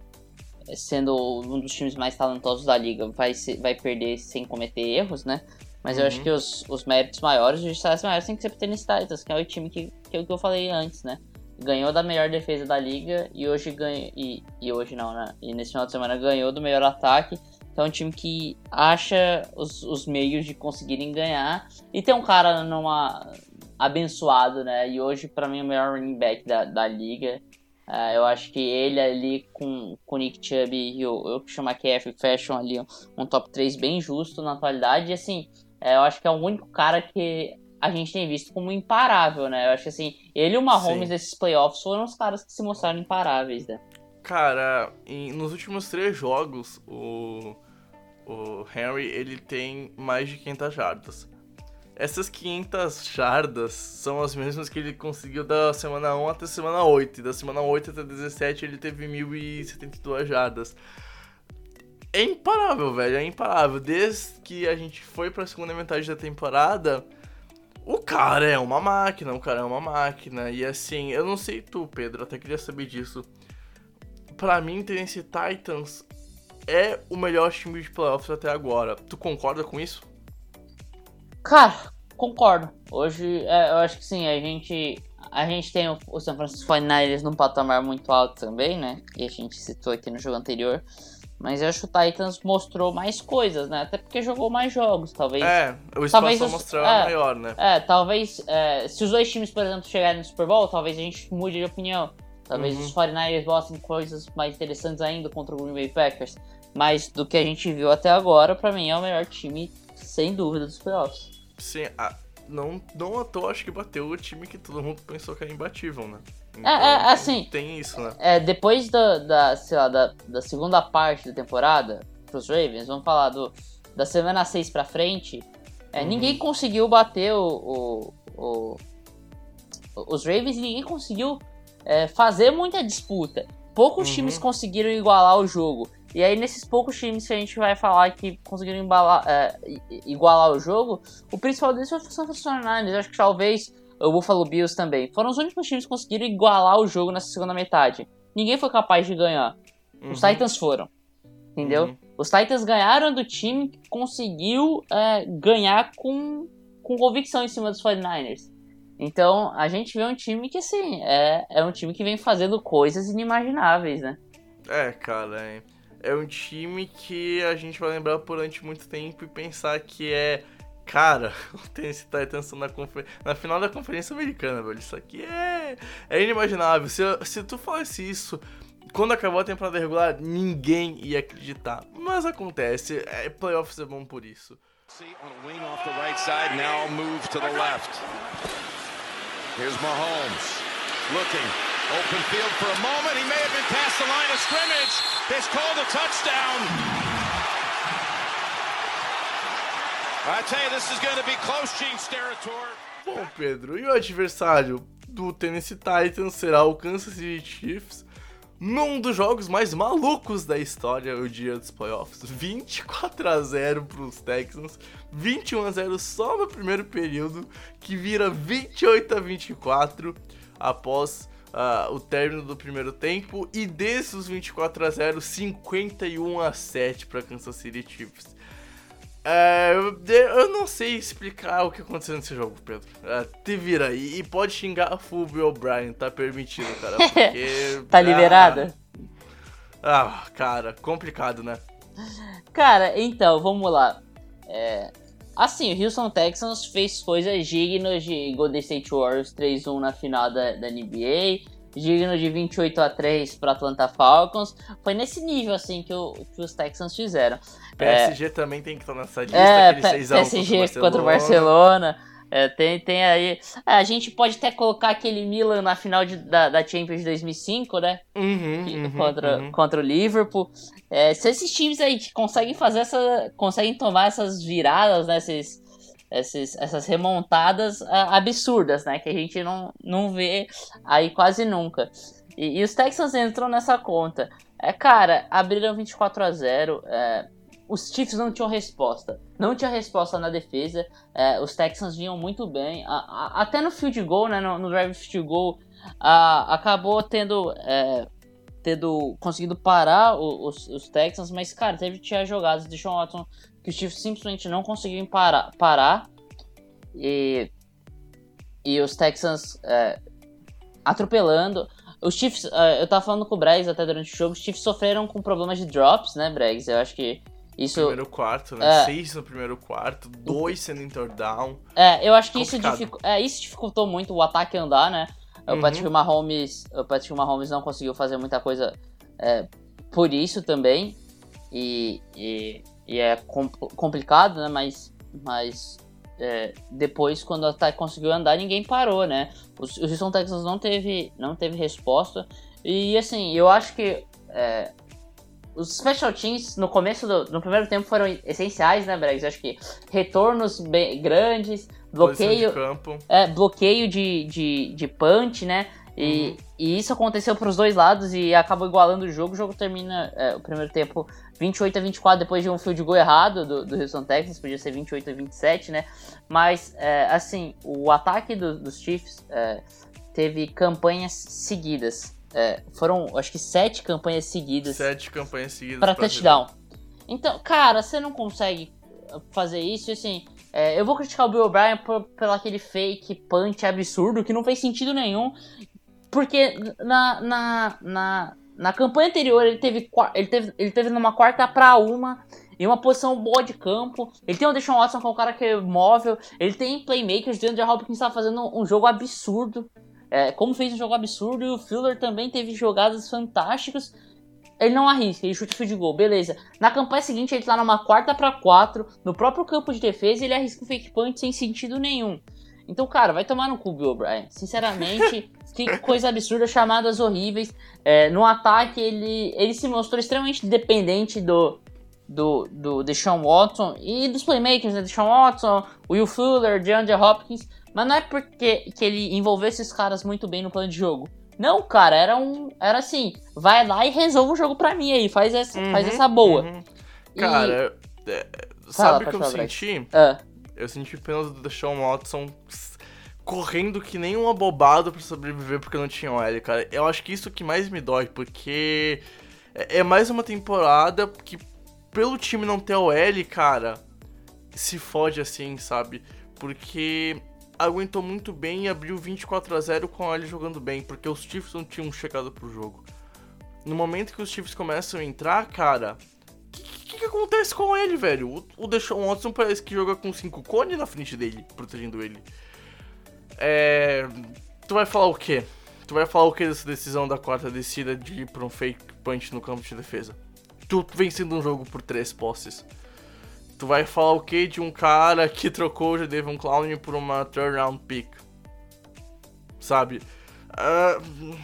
S3: eh, sendo um dos times mais talentosos da liga, vai, vai perder sem cometer erros, né? Mas uhum. eu acho que os, os méritos maiores, os destaques maiores, tem que ser pro Tennessee Titans, que é o time que, que é o que eu falei antes, né? Ganhou da melhor defesa da liga e hoje ganha. E, e hoje não, né? E nesse final de semana ganhou do melhor ataque então é um time que acha os, os meios de conseguirem ganhar. E tem um cara numa abençoado, né? E hoje, para mim, é o melhor running back da, da liga. Uh, eu acho que ele ali com o Nick Chubb e o, eu que chamo KF Fashion ali um, um, top 3 bem justo na atualidade. E assim, é, eu acho que é o único cara que a gente tem visto como imparável, né? Eu acho que assim, ele e o Mahomes nesses playoffs foram os caras que se mostraram imparáveis, né?
S2: Cara, em, nos últimos três jogos, o o Henry, ele tem mais de 500 jardas. Essas 500 jardas são as mesmas que ele conseguiu da semana 1 até semana 8. E da semana 8 até 17 ele teve 1.072 jardas. É imparável, velho, é imparável. Desde que a gente foi pra segunda metade da temporada, o cara é uma máquina, o cara é uma máquina. E assim, eu não sei tu, Pedro, até queria saber disso. Pra mim, Tennessee Titans é o melhor time de playoffs até agora. Tu concorda com isso?
S3: Cara, concordo. Hoje, é, eu acho que sim, a gente, a gente tem o, o San Francisco 49ers num patamar muito alto também, né? E a gente citou aqui no jogo anterior. Mas eu acho que o Titans mostrou mais coisas, né? Até porque jogou mais jogos, talvez.
S2: É, o espaço talvez os, mostrar é, maior, né?
S3: É, talvez. É, se os dois times, por exemplo, chegarem no Super Bowl, talvez a gente mude de opinião. Talvez uhum. os 49ers mostrem coisas mais interessantes ainda contra o Green Bay Packers. Mas do que a gente viu até agora, para mim é o melhor time, sem dúvida, dos playoffs.
S2: Sim, a, não, não à toa acho que bateu o time que todo mundo pensou que era imbatível, né?
S3: Então, é, é, assim.
S2: Tem isso, né?
S3: É, depois da, da, sei lá, da, da segunda parte da temporada, pros Ravens, vamos falar do, da semana 6 pra frente, é, uhum. ninguém conseguiu bater o, o, o, os Ravens ninguém conseguiu é, fazer muita disputa. Poucos uhum. times conseguiram igualar o jogo. E aí, nesses poucos times que a gente vai falar que conseguiram embalar, é, igualar o jogo, o principal deles foi o San Francisco 49ers. Eu acho que talvez o Buffalo Bills também. Foram os únicos times que conseguiram igualar o jogo nessa segunda metade. Ninguém foi capaz de ganhar. Uhum. Os Titans foram. Entendeu? Uhum. Os Titans ganharam do time que conseguiu é, ganhar com, com convicção em cima dos 49ers. Então, a gente vê um time que, assim, é, é um time que vem fazendo coisas inimagináveis, né?
S2: É, cara, é é um time que a gente vai lembrar durante muito tempo e pensar que é. Cara, o Tennessee Titans na, na final da Conferência Americana, velho. Isso aqui é, é inimaginável. Se, se tu falasse isso quando acabou a temporada regular, ninguém ia acreditar. Mas acontece, é, playoffs é bom por isso. Here's Mahomes looking Open field for a moment. He may have been past the line of scrimmage. It's called a touchdown. I tell you, this is going to be close territory. Bom, Pedro, e o adversário do Tennessee Titans será o Kansas City Chiefs num dos jogos mais malucos da história, o dia dos playoffs. 24 a 0 para os Texans, 21 a 0 só no primeiro período, que vira 28 a 24 após uh, o término do primeiro tempo e desses 24 a 0, 51 a 7 para Kansas City Chiefs. Uh, eu não sei explicar o que aconteceu nesse jogo, Pedro. Uh, te vira aí. E pode xingar a Fulby O'Brien, tá permitido, cara. Porque.
S3: tá liberada?
S2: Ah, ah, cara, complicado, né?
S3: Cara, então, vamos lá. É, assim, o Houston Texans fez coisas dignas de Golden State Warriors 3-1 na final da, da NBA, digno de 28 a 3 para Atlanta Falcons. Foi nesse nível assim que, o, que os Texans fizeram.
S2: PSG é, também tem que estar nessa lista,
S3: é, PSG contra o Barcelona. É, tem, tem aí. É, a gente pode até colocar aquele Milan na final de, da, da Champions de 2005, né?
S2: Uhum, uhum,
S3: contra,
S2: uhum.
S3: contra o Liverpool. É, se esses times aí conseguem fazer essa. conseguem tomar essas viradas, né? Esses, esses, essas remontadas uh, absurdas, né? Que a gente não, não vê aí quase nunca. E, e os Texans entram nessa conta. É, cara, abriram 24 a 0 é, os Chiefs não tinham resposta. Não tinha resposta na defesa. É, os Texans vinham muito bem. A, a, até no field goal, né, no, no drive field goal, a, acabou tendo, é, tendo conseguido parar o, os, os, Texans. Mas, cara, teve tinha jogadas de Sean Watson que os Chiefs simplesmente não conseguiam parar. parar e, e os Texans é, atropelando. Os Chiefs, é, eu tava falando com o Bregs até durante o jogo, os Chiefs sofreram com problemas de drops, né, Bregs? Eu acho que isso,
S2: primeiro quarto, né? É, Seis no primeiro quarto, dois sendo interdown.
S3: É, eu acho que isso, dificu é, isso dificultou muito o ataque andar, né? Uhum. O Patrick Mahomes, o Patrick Mahomes não conseguiu fazer muita coisa é, por isso também. E, e, e é complicado, né? Mas, mas é, depois, quando o ataque conseguiu andar, ninguém parou, né? Os, os Houston Texans não teve, não teve resposta. E assim, eu acho que é, os special teams no começo do no primeiro tempo foram essenciais, né, Bregs? Acho que retornos bem grandes, bloqueio,
S2: de
S3: é, bloqueio de, de, de punch, né? E, uhum. e isso aconteceu para os dois lados e acabou igualando o jogo. O jogo termina é, o primeiro tempo 28 a 24 depois de um field goal errado do, do Houston Texans, podia ser 28 a 27, né? Mas, é, assim, o ataque do, dos Chiefs é, teve campanhas seguidas. É, foram, acho que sete campanhas seguidas.
S2: Sete campanhas seguidas.
S3: Para touchdown. Então, cara, você não consegue fazer isso, assim. É, eu vou criticar o Bill O'Brien por, pelo aquele fake punch absurdo que não fez sentido nenhum. Porque na, na, na, na campanha anterior ele teve, ele teve, ele teve numa quarta para uma em uma posição boa de campo. Ele tem o Deshaun Watson que é um cara que é móvel. Ele tem playmakers. O DeAndre Hopkins está fazendo um jogo absurdo. É, como fez um jogo absurdo, e o Fuller também teve jogadas fantásticas. Ele não arrisca, ele chuta de gol, beleza. Na campanha seguinte, ele tá numa quarta para quatro, no próprio campo de defesa, ele arrisca um fake punch sem sentido nenhum. Então, cara, vai tomar no cu, Bill O'Brien. Sinceramente, que coisa absurda, chamadas horríveis. É, no ataque, ele, ele se mostrou extremamente dependente do, do, do Deshaun Watson e dos playmakers, né? Deshaun Watson, Will Fuller, DeAndre Hopkins. Mas não é porque que ele envolveu esses caras muito bem no plano de jogo. Não, cara, era um. Era assim, vai lá e resolve o jogo pra mim aí, faz essa, uhum, faz essa boa. Uhum.
S2: E... Cara, é, sabe o que eu senti?
S3: Ah.
S2: Eu senti apenas do Deshaun Watson correndo que nem um abobado para sobreviver porque não tinha OL, cara. Eu acho que isso que mais me dói, porque é, é mais uma temporada que pelo time não ter OL, cara, se fode assim, sabe? Porque aguentou muito bem e abriu 24 a 0 com ele jogando bem, porque os Chiefs não tinham chegado pro jogo. No momento que os Chiefs começam a entrar, cara, o que, que, que, acontece com ele, velho? O, o Deshaun Watson parece que joga com 5 cones na frente dele, protegendo ele. É. Tu vai falar o quê? Tu vai falar o que dessa decisão da quarta descida de ir pra um fake punch no campo de defesa? Tu vencendo um jogo por três posses. Tu vai falar o que de um cara que trocou o Devon Clown por uma third round pick? Sabe? Uh,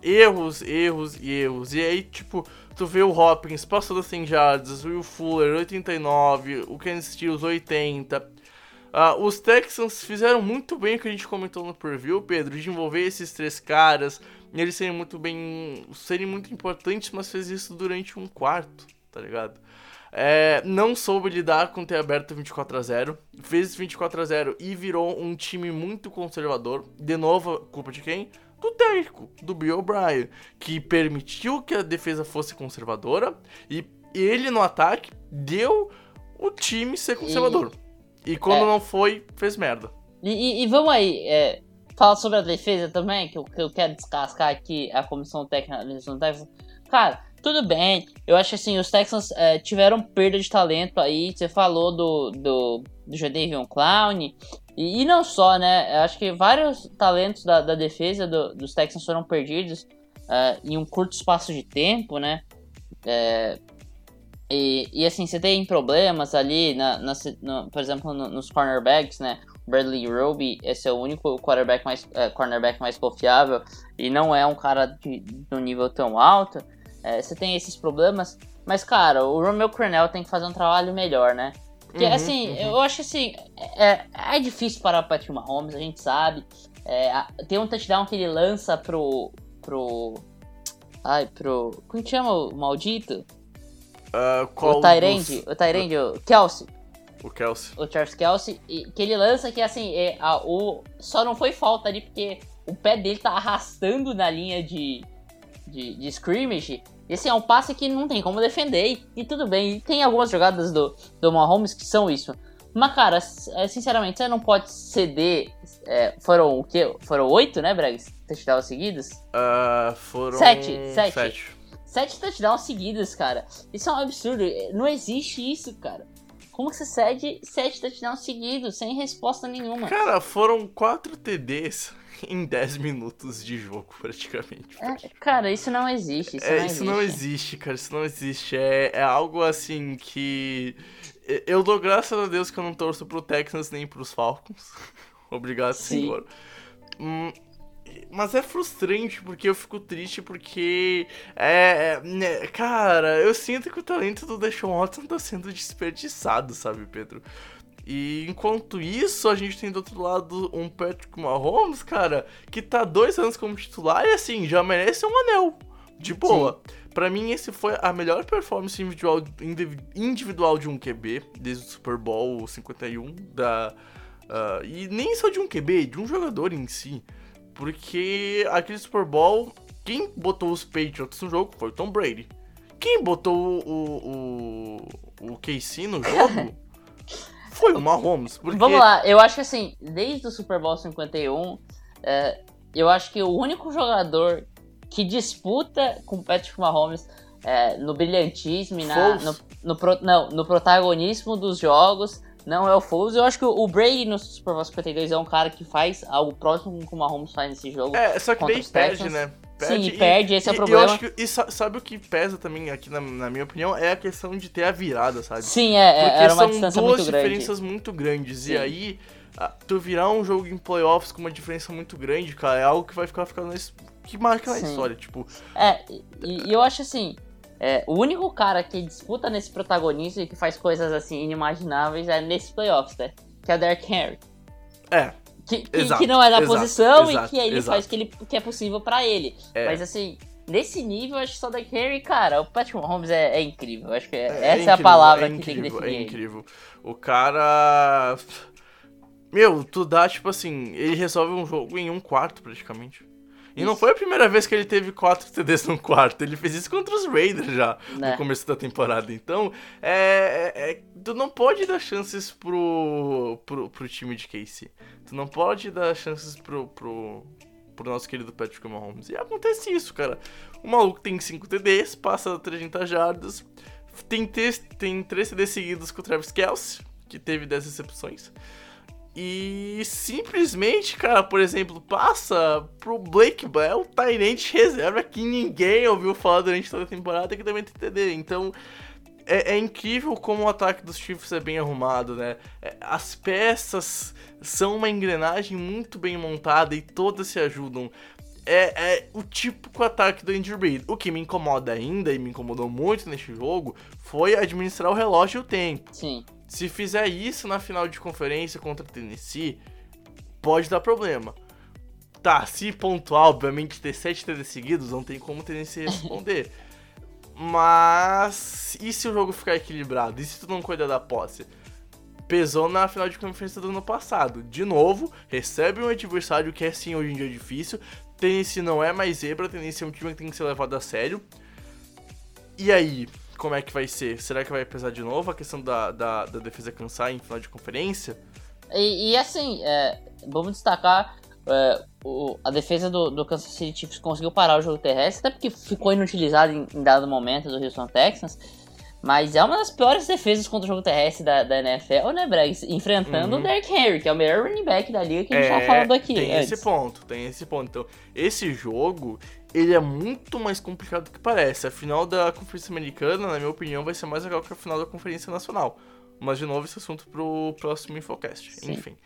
S2: erros, erros e erros. E aí, tipo, tu vê o Hopkins passando 100 jardas, o Will Fuller 89, o Ken Stills 80. Uh, os Texans fizeram muito bem o que a gente comentou no preview, Pedro, de envolver esses três caras, eles serem muito bem, serem muito importantes, mas fez isso durante um quarto, tá ligado? É, não soube lidar com ter aberto 24 a 0 fez 24 a 0 e virou um time muito conservador. De novo, culpa de quem? Do técnico, do Bill O'Brien, que permitiu que a defesa fosse conservadora e ele no ataque deu o time ser conservador. E, e quando é, não foi, fez merda.
S3: E, e, e vamos aí, é, falar sobre a defesa também, que eu, que eu quero descascar aqui a comissão técnica. Cara, tudo bem. Eu acho assim, os Texans é, tiveram perda de talento aí. Você falou do, do, do Jadavion Clown. E, e, não só, né? Eu acho que vários talentos da, da defesa do, dos Texans foram perdidos uh, em um curto espaço de tempo, né? É, e, e assim, você tem problemas ali, na, na no, por exemplo, no, nos cornerbacks, né? Bradley Roby, esse é o único quarterback mais, é, cornerback mais confiável e não é um cara de, de um nível tão alto. É, você tem esses problemas, mas cara, o Romeo Cornell tem que fazer um trabalho melhor, né? Porque uhum, assim, uhum. eu acho assim, é, é difícil parar o Patrick Mahomes, a gente sabe. É, tem um touchdown que ele lança pro. pro. Ai, pro. Como que chama o maldito?
S2: Uh, qual
S3: o Tyrande, dos... o Tyrande, o Kelsey.
S2: O Kelsey.
S3: O Charles Kelsey, que ele lança que assim, é, a, o, só não foi falta ali porque o pé dele tá arrastando na linha de, de, de scrimmage. E assim, é um passe que não tem como defender. E, tudo bem. E tem algumas jogadas do, do Mahomes que são isso. Mas, cara, é, sinceramente, você não pode ceder. É, foram o quê? Foram oito, né, Bregs? Touchdowns seguidos?
S2: Uh, foram.
S3: Sete. Sete.
S2: Sete.
S3: Sete touchdowns seguidos, cara. Isso é um absurdo. Não existe isso, cara. Como você cede sete touchdowns seguidos, sem resposta nenhuma?
S2: Cara, foram quatro TDs em 10 minutos de jogo, praticamente.
S3: É, cara, isso não existe. Isso,
S2: é,
S3: não,
S2: isso
S3: existe.
S2: não existe, cara. Isso não existe. É, é algo assim que. Eu dou graças a Deus que eu não torço pro Texans nem pros Falcons. Obrigado, Sim. senhor. Hum, mas é frustrante porque eu fico triste porque é, é né, cara, eu sinto que o talento do Deshaun Watson tá sendo desperdiçado, sabe, Pedro? E enquanto isso, a gente tem do outro lado um Patrick Mahomes, cara, que tá dois anos como titular e assim, já merece um anel. De boa. Para mim, esse foi a melhor performance individual, individual de um QB desde o Super Bowl 51 da. Uh, e nem só de um QB, de um jogador em si. Porque aquele Super Bowl, quem botou os Patriots no jogo foi o Tom Brady. Quem botou o, o, o KC no jogo foi o Mahomes. Porque...
S3: Vamos lá, eu acho que assim, desde o Super Bowl 51, é, eu acho que o único jogador que disputa com o Patrick Mahomes é, no brilhantismo, na, no, no, pro, não, no protagonismo dos jogos, não é o Foles. Eu acho que o Brady no Super Bowl 52 é um cara que faz algo próximo com o Mahomes faz nesse jogo.
S2: É, só que daí perde, né?
S3: Perde Sim, e, perde, esse e, é o problema.
S2: Eu acho que, e sabe o que pesa também aqui, na, na, minha opinião, é a questão de ter a virada, sabe?
S3: Sim, é, é Porque era uma distância muito grande.
S2: são duas diferenças muito grandes. Sim. E aí, tu virar um jogo em playoffs com uma diferença muito grande, cara, é algo que vai ficar ficando que marca na história, tipo.
S3: É, e, e eu acho assim, é, o único cara que disputa nesse protagonismo e que faz coisas assim inimagináveis é nesse playoffs, né? Que é o Derrick Henry.
S2: É.
S3: Que, que,
S2: exato,
S3: que não é da
S2: exato,
S3: posição
S2: exato,
S3: e que ele faz o que, ele, que é possível para ele. É. Mas assim, nesse nível, acho que só Derrick Henry, cara, o Patrick Mahomes é, é incrível. Acho que é, é essa incrível, é a palavra
S2: incrível,
S3: que tem que definir.
S2: É incrível. O cara. Meu, tu dá, tipo assim, ele resolve um jogo em um quarto praticamente. E não foi a primeira vez que ele teve quatro TDs no quarto. Ele fez isso contra os Raiders já né? no começo da temporada. Então, é, é, é, tu não pode dar chances pro, pro, pro time de Casey. Tu não pode dar chances pro, pro, pro nosso querido Patrick Mahomes. E acontece isso, cara. O maluco tem 5 TDs, passa 300 jardas. Tem, tem 3 TDs seguidos com o Travis Kelsey, que teve 10 recepções. E simplesmente, cara, por exemplo, passa pro Blake Bell, Tyrant reserva que ninguém ouviu falar durante toda a temporada que também tem TD. Então é, é, incrível como o ataque dos Chiefs é bem arrumado, né? É, as peças são uma engrenagem muito bem montada e todas se ajudam. É, é o típico ataque do Andrew Reid. O que me incomoda ainda e me incomodou muito neste jogo foi administrar o relógio e o tempo.
S3: Sim.
S2: Se fizer isso na final de conferência contra o Tennessee, pode dar problema. Tá, se pontuar, obviamente, ter 7 TDs seguidos, não tem como o Tennessee responder. Mas e se o jogo ficar equilibrado? E se tu não cuidar da posse? Pesou na final de conferência do ano passado. De novo, recebe um adversário que é sim hoje em dia difícil. Tennessee não é mais zebra, Tennessee é um time que tem que ser levado a sério. E aí, como é que vai ser? Será que vai pesar de novo a questão da, da, da defesa cansar em final de conferência?
S3: E, e assim, é, vamos destacar é, o, a defesa do, do, Kansas City Chiefs conseguiu parar o jogo terrestre, até porque ficou inutilizado em, em, dado momento do Houston Texans. Mas é uma das piores defesas contra o jogo terrestre da, da NFL, né, Bregs? Enfrentando uhum. o Derrick Henry, que é o melhor running back da liga que a gente é, falando aqui.
S2: Tem
S3: antes.
S2: esse ponto, tem esse ponto. Então, esse jogo, ele é muito mais complicado do que parece. A final da Conferência Americana, na minha opinião, vai ser mais legal que a final da Conferência Nacional. Mas, de novo, esse assunto pro próximo Infocast. Sim. Enfim.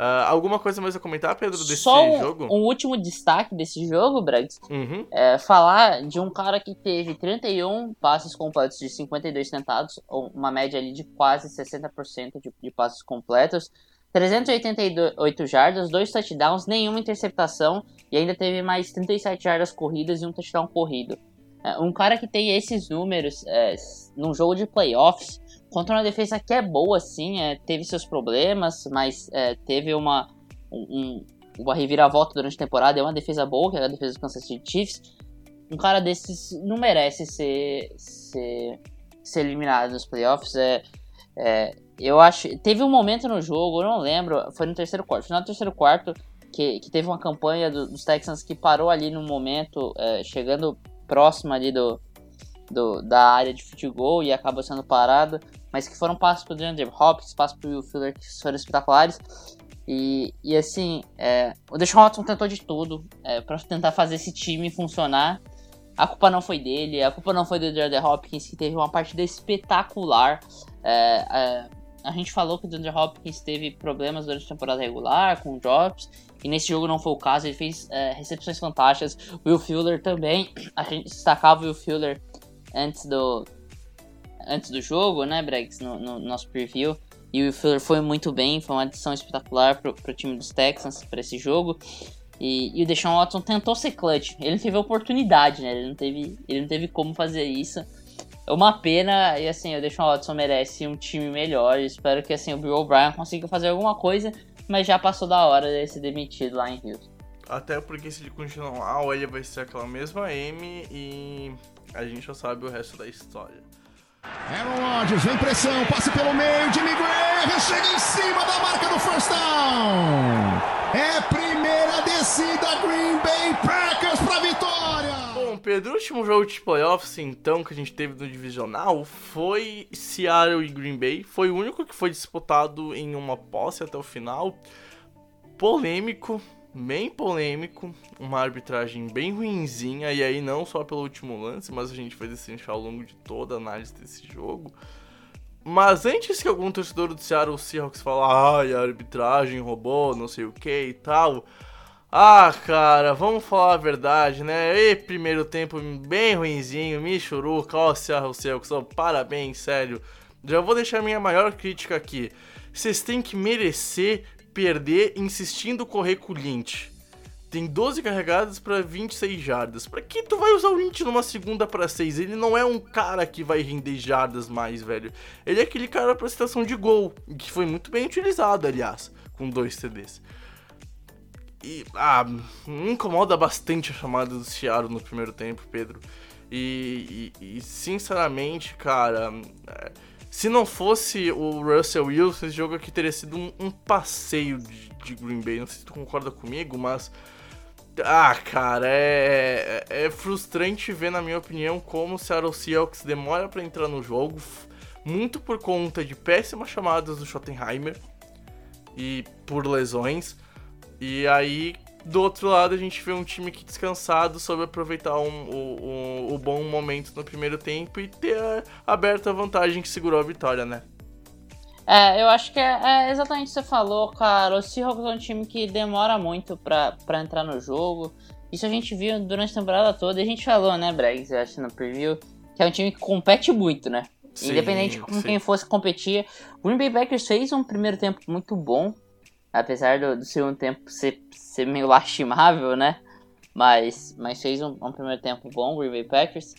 S2: Uh, alguma coisa mais a comentar, Pedro, desse
S3: Só um,
S2: jogo?
S3: um último destaque desse jogo, Brags.
S2: Uhum.
S3: É falar de um cara que teve 31 passes completos de 52 tentados, uma média ali de quase 60% de, de passes completos. 388 jardas, dois touchdowns, nenhuma interceptação e ainda teve mais 37 jardas corridas e um touchdown corrido. É, um cara que tem esses números é, num jogo de playoffs contra uma defesa que é boa, sim, é, teve seus problemas, mas é, teve uma, um, uma reviravolta durante a temporada, é uma defesa boa, que é a defesa do Kansas City Chiefs. Um cara desses não merece ser, ser, ser eliminado nos playoffs. É, é, eu acho. Teve um momento no jogo, eu não lembro, foi no terceiro quarto, final do terceiro quarto, que, que teve uma campanha do, dos Texans que parou ali no momento, é, chegando próximo ali do, do, da área de futebol e acabou sendo parado mas que foram passos pro DeAndre Hopkins, passos pro Will Fuller que foram espetaculares. E, e assim, é, o Deshaun Watson tentou de tudo é, para tentar fazer esse time funcionar. A culpa não foi dele, a culpa não foi do DeAndre Hopkins, que teve uma partida espetacular. É, é a gente falou que o DeAndre Hopkins teve problemas durante a temporada regular, com drops, e nesse jogo não foi o caso, ele fez é, recepções fantásticas. O Will Fuller também, a gente destacava o Will Fuller antes do, antes do jogo, né, Bregs, no, no nosso preview. E o Fuller foi muito bem, foi uma adição espetacular pro, pro time dos Texans para esse jogo. E, e, o Deshaun Watson tentou ser clutch. Ele teve oportunidade, né? Ele não teve, ele não teve como fazer isso. É uma pena, e assim, o Deshaun Watson merece um time melhor. espero que assim, o Bill O'Brien consiga fazer alguma coisa, mas já passou da hora de ser demitido lá em Houston.
S2: Até porque se ele continuar, ele vai ser aquela mesma M e a gente já sabe o resto da história.
S1: Aaron Rodgers, vem pressão, passe pelo meio, Jimmy Graham chega em cima da marca do first down. É primeira descida, Green Bay Packers
S2: Pedro, o último jogo de playoffs, então, que a gente teve no divisional foi Seattle e Green Bay. Foi o único que foi disputado em uma posse até o final. Polêmico, bem polêmico, uma arbitragem bem ruinzinha, e aí não só pelo último lance, mas a gente vai destrinchar ao longo de toda a análise desse jogo. Mas antes que algum torcedor do Seattle Seahawks fale, ai, a arbitragem roubou, não sei o que e tal. Ah, cara, vamos falar a verdade, né? E primeiro tempo bem ruinzinho, Michuruca, ó, Seahawks, ó, parabéns, sério. Já vou deixar minha maior crítica aqui. Vocês têm que merecer perder insistindo correr com o Lynch. Tem 12 carregadas para 26 jardas. Pra que tu vai usar o Lynch numa segunda para 6? Ele não é um cara que vai render jardas mais, velho. Ele é aquele cara pra situação de gol, que foi muito bem utilizado, aliás, com dois CDs. E, ah, me incomoda bastante a chamada do Seattle no primeiro tempo, Pedro. E, e, e sinceramente, cara, é, se não fosse o Russell Wilson, esse jogo aqui teria sido um, um passeio de, de, Green Bay. Não sei se tu concorda comigo, mas. Ah, cara, é, é, é frustrante ver, na minha opinião, como o Seattle Seahawks demora para entrar no jogo, muito por conta de péssimas chamadas do Schottenheimer e por lesões. E aí do outro lado, a gente vê um time que descansado soube aproveitar um, o, o, o, bom momento no primeiro tempo e ter aberto a vantagem que segurou a vitória, né?
S3: É, eu acho que é, é exatamente o que você falou, cara. O Seahawks é um time que demora muito pra, pra entrar no jogo. Isso a gente viu durante a temporada toda e a gente falou, né, Bregs, eu acho, no preview, que é um time que compete muito, né? Sim, Independente de com sim. quem fosse competir. O Green Bay Packers fez um primeiro tempo muito bom, apesar do, do segundo tempo ser ser meio lastimável, né? Mas, mas fez um, um primeiro tempo bom, o Green Bay Packers.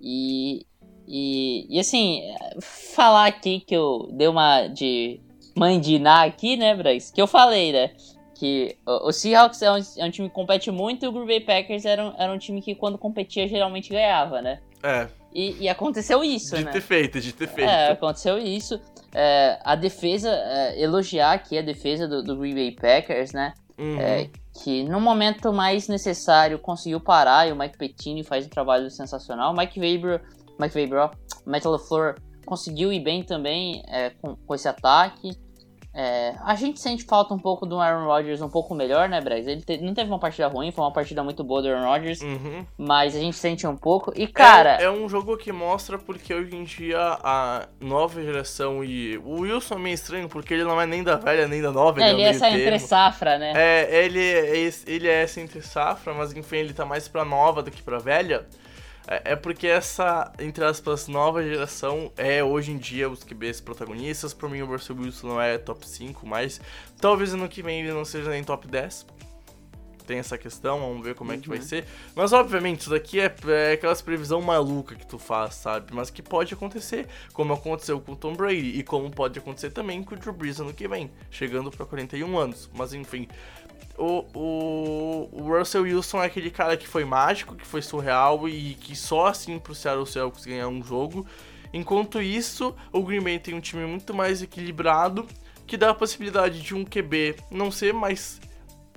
S3: E, e, e assim, falar aqui que eu dei uma de mandinar aqui, né, Braz? Que eu falei, né? Que o, o Seahawks é um, é um, time que compete muito e o Green Bay Packers era um, era um time que quando competia geralmente ganhava, né?
S2: É.
S3: E, e aconteceu isso,
S2: de
S3: né?
S2: De ter feito, de ter feito.
S3: É, aconteceu isso. É, a defesa, é, elogiar aqui a defesa do, do Green Bay Packers, né?
S2: Uhum. É,
S3: que no momento mais necessário conseguiu parar e o Mike Pettini faz um trabalho sensacional. Mike Weber, Mike Weber, ó, Matt LaFleur conseguiu ir bem também é, com, com esse ataque. É, a gente sente falta um pouco do Aaron Rodgers um pouco melhor, né, Braz? Ele te, não teve uma partida ruim, foi uma partida muito boa do Aaron Rodgers,
S2: Uhum.
S3: mas a gente sente um pouco. E, cara,
S2: É, é um jogo que mostra porque hoje em dia a nova geração e. O Wilson é meio estranho porque ele não é nem da velha nem da nova,
S3: é,
S2: ele
S3: ele
S2: é
S3: é
S2: o
S3: essa
S2: meio
S3: entre
S2: termo.
S3: safra, né?
S2: É, ele é, ele é essa entre safra, mas enfim, ele tá mais pra nova do que pra velha. É, é porque essa, entre aspas, nova geração é hoje em dia os QBs protagonistas. Pra mim, o Russell Wilson não é top 5, mas talvez ano que vem ele não seja nem top 10. Tem essa questão, vamos ver como é que vai ser. Mas obviamente, isso daqui é, é aquelas previsão maluca que tu faz, sabe? Mas que pode acontecer, como aconteceu com o Tom Brady e como pode acontecer também com o Drew Brees ano que vem, chegando pra 41 anos. Mas enfim, o, o, o Russell Wilson é aquele cara que foi mágico, que foi surreal e que só assim pro Seattle Seahawks ganhar um jogo. Enquanto isso, o Green Bay tem um time muito mais equilibrado, que dá a possibilidade de um QB não ser mais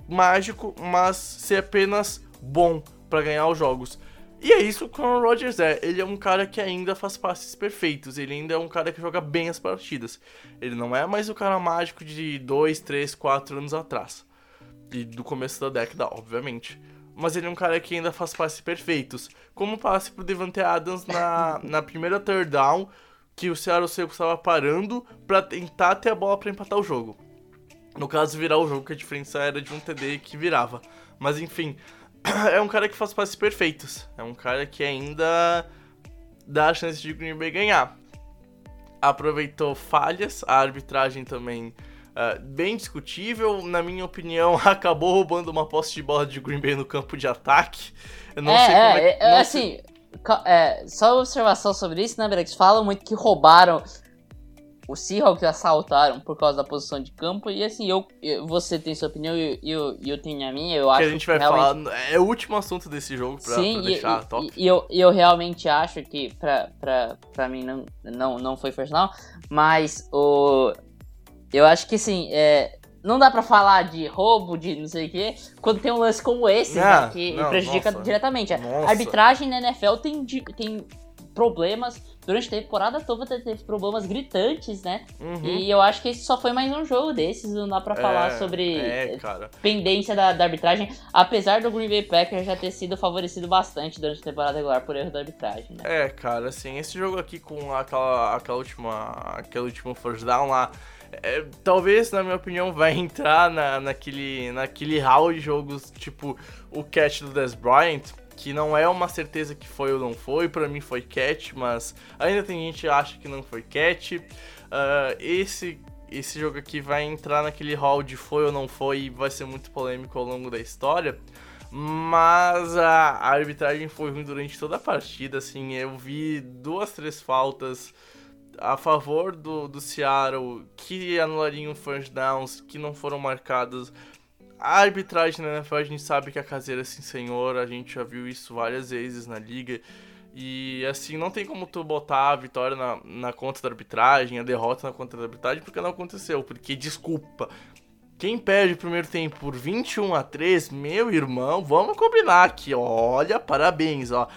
S2: mágico, mas ser apenas bom para ganhar os jogos. E é isso que o Aaron Rodgers é. Ele é um cara que ainda faz passes perfeitos. Ele ainda é um cara que joga bem as partidas. Ele não é mais o cara mágico de 2, 3, 4 anos atrás. E do começo da década, obviamente. Mas ele é um cara que ainda faz passes perfeitos. Como o passe pro Devante Adams na, na primeira third down, que o Seattle Seahawks estava parando pra tentar ter a bola pra empatar o jogo. No caso, virar o jogo, que a diferença era de um TD que virava. Mas enfim, é um cara que faz passes perfeitos. É um cara que ainda dá a chance de Green Bay ganhar. Aproveitou falhas, a arbitragem também ah, bem discutível. Na minha opinião, acabou roubando uma posse de bola de Green Bay no campo de ataque. Eu não
S3: é,
S2: sei como
S3: é,
S2: é,
S3: é, assim, é, só uma observação sobre isso, né, Brex? Falam muito que roubaram o Seahawks assaltaram por causa da posição de campo. E assim, eu, eu- você tem sua opinião e eu, eu, eu tenho a minha. Eu acho
S2: que a gente vai
S3: realmente-
S2: falar. É o último assunto desse jogo pra,
S3: Sim,
S2: pra deixar
S3: e-
S2: top.
S3: e eu, e eu realmente acho que pra, pra, pra mim não, não, não foi personal, mas o, eu acho que assim, é, não dá pra falar de roubo, de não sei o quê, quando tem um lance como esse,
S2: Ah,
S3: né, que
S2: não,
S3: prejudica
S2: nossa.
S3: diretamente. A
S2: Nossa.
S3: arbitragem na NFL tem, tem problemas, durante a temporada toda teve problemas gritantes, né?
S2: Uhum.
S3: E eu acho que esse só foi mais um jogo desses, não dá pra falar
S2: É,
S3: sobre
S2: É,
S3: pendência da, da arbitragem, apesar do Green Bay Packers já ter sido favorecido bastante durante a temporada regular por erro da arbitragem, né?
S2: É, cara, assim, esse jogo aqui com aquela, aquela última. aquele último first down lá. É, talvez, na minha opinião, vai entrar na, naquele, naquele hall de jogos tipo o catch do Des Bryant, que não é uma certeza que foi ou não foi, pra mim foi catch, mas ainda tem gente que acha que não foi catch. Ah, esse, esse jogo aqui vai entrar naquele hall de foi ou não foi e vai ser muito polêmico ao longo da história. Mas a, a arbitragem foi ruim durante toda a partida, assim, eu vi duas, três faltas a favor do, do Seattle que anulariam first downs, que não foram marcadas. A arbitragem na NFL a gente sabe que a caseira é sim senhor, a gente já viu isso várias vezes na liga. E assim, não tem como tu botar a vitória na, na conta da arbitragem, a derrota na conta da arbitragem, porque não aconteceu. Porque, desculpa, quem perde o primeiro tempo por 21 a 3, meu irmão, vamos combinar aqui, olha, parabéns, ó.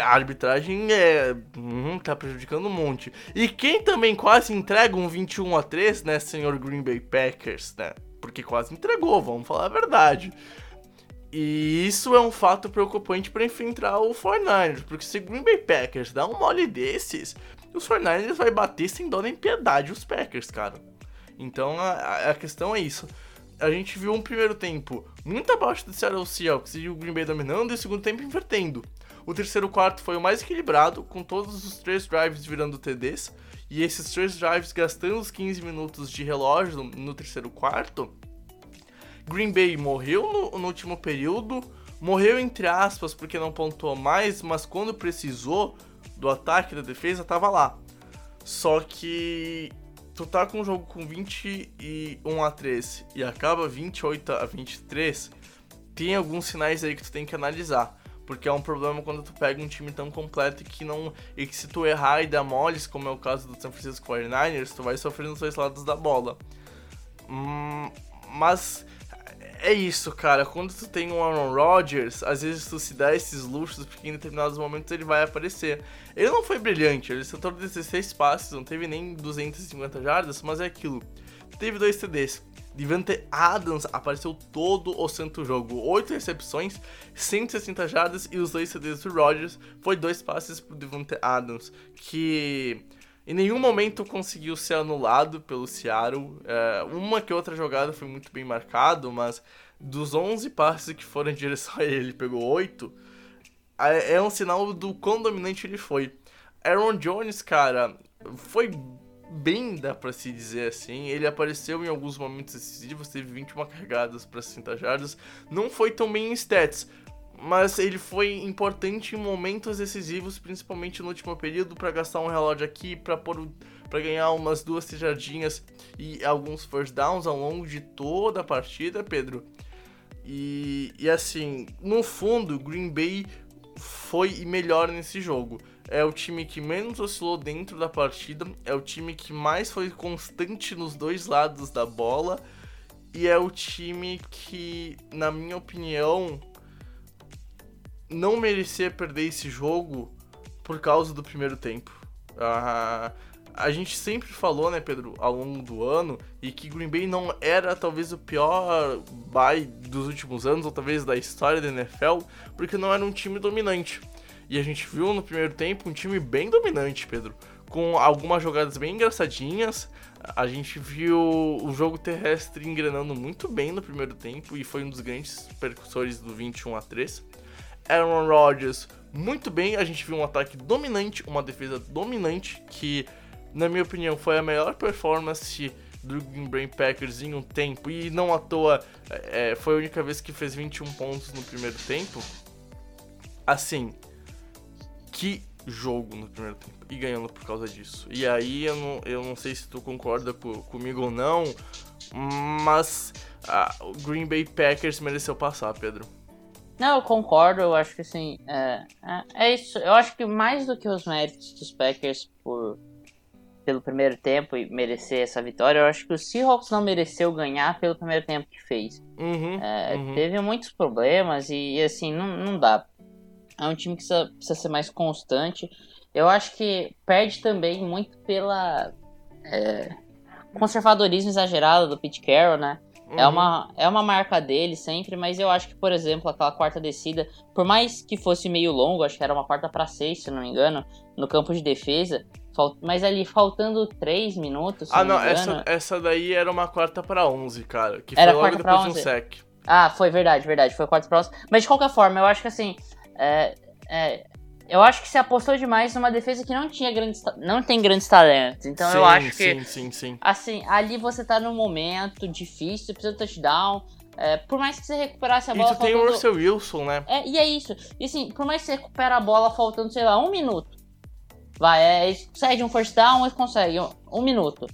S2: A arbitragem é. Hum, tá prejudicando um monte. E quem também quase entrega um 21 a 3, né, senhor Green Bay Packers, né? Porque quase entregou, vamos falar a verdade. E isso é um fato preocupante para enfrentar o 49ers, porque se Green Bay Packers dá um mole desses, os 49ers vai bater sem dó nem piedade os Packers, cara. Então a, a- a questão é isso. A gente viu um primeiro tempo muito abaixo do Seattle Seahawks e o Green Bay dominando e o segundo tempo invertendo. O terceiro quarto foi o mais equilibrado, com todos os três drives virando TDs. E esses três drives gastando os 15 minutos de relógio no, terceiro quarto. Green Bay morreu no, no último período, morreu entre aspas porque não pontuou mais, mas quando precisou do ataque da defesa tava lá. Só que tu tá com um jogo com 21 a 3 e acaba 28 a 23, tem alguns sinais aí que tu tem que analisar. Porque é um problema quando tu pega um time tão completo e que não. E que se tu errar e dar moles, como é o caso do San Francisco 49ers, tu vai sofrer nos dois lados da bola. Hum, mas é isso, cara. Quando tu tem um Aaron Rodgers, às vezes tu se dá esses luxos porque em determinados momentos ele vai aparecer. Ele não foi brilhante, ele acertou 16 passes, não teve nem 250 jardas, mas é aquilo. Teve dois TDs. Devante Adams apareceu todo o santo jogo. 8 recepções, 160 jardas e os dois CDs do Rodgers foi dois passes pro Devante Adams, que em nenhum momento conseguiu ser anulado pelo Seattle. É, uma que outra jogada foi muito bem marcado, mas dos 11 passes que foram em direção a ele, ele pegou 8. É, é um sinal do quão dominante ele foi. Aaron Jones, cara, foi bem, dá pra se dizer assim. Ele apareceu em alguns momentos decisivos, teve 21 carregadas para 60 jardas. Não foi tão bem em stats, mas ele foi importante em momentos decisivos, principalmente no último período, para gastar um relógio aqui, para pôr para ganhar umas duas tejadinhas e alguns first downs ao longo de toda a partida, Pedro. E, e assim, no fundo, Green Bay foi melhor nesse jogo é o time que menos oscilou dentro da partida, é o time que mais foi constante nos dois lados da bola e é o time que, na minha opinião, não merecia perder esse jogo por causa do primeiro tempo. Ah, a gente sempre falou, né, Pedro, ao longo do ano, e que Green Bay não era talvez o pior bye dos últimos anos, ou talvez da história da NFL, porque não era um time dominante. E a gente viu no primeiro tempo um time bem dominante, Pedro. Com algumas jogadas bem engraçadinhas. A gente viu o jogo terrestre engrenando muito bem no primeiro tempo e foi um dos grandes percussores do 21 a 3. Aaron Rodgers muito bem, a gente viu um ataque dominante, uma defesa dominante que, na minha opinião, foi a melhor performance do Green Bay Packers em um tempo e não à toa é, foi a única vez que fez 21 pontos no primeiro tempo. Assim, que jogo no primeiro tempo e ganhando por causa disso. E aí eu não, eu não sei se tu concorda com, comigo ou não, mas o Green Bay Packers mereceu passar, Pedro.
S3: Não, eu concordo, eu acho que assim, é, é, é, isso. Eu acho que mais do que os méritos dos Packers por pelo primeiro tempo e merecer essa vitória, eu acho que o Seahawks não mereceu ganhar pelo primeiro tempo que fez.
S2: Uhum,
S3: é,
S2: uhum.
S3: Teve muitos problemas e, e assim, não, não dá é um time que precisa, precisa ser mais constante. Eu acho que perde também muito pela é, conservadorismo exagerado do Pete Carroll, né? É uhum. É, uma, é uma marca dele sempre, mas eu acho que, por exemplo, aquela quarta descida, por mais que fosse meio longo, acho que era uma quarta para seis, se não me engano, no campo de defesa, mas ali faltando três minutos.
S2: ah, não,
S3: não
S2: essa, essa daí era uma quarta para onze, cara, que era foi logo depois de um sec.
S3: Ah, foi verdade, verdade, foi quarta para onze. Mas de qualquer forma, eu acho que assim, é, é, eu acho que se apostou demais numa defesa que não tinha grandes, não tem grandes talentos. Então
S2: sim,
S3: eu acho que
S2: sim, sim, sim.
S3: assim, ali você tá num momento difícil, você precisa de touchdown. É, por mais que você recuperasse a bola.
S2: E tu faltando... tem o Russell Wilson, né?
S3: É, e é isso. E assim, por mais que você recupere a bola faltando, sei lá, um minuto. Vai, é, sai de um first down e consegue um, um minuto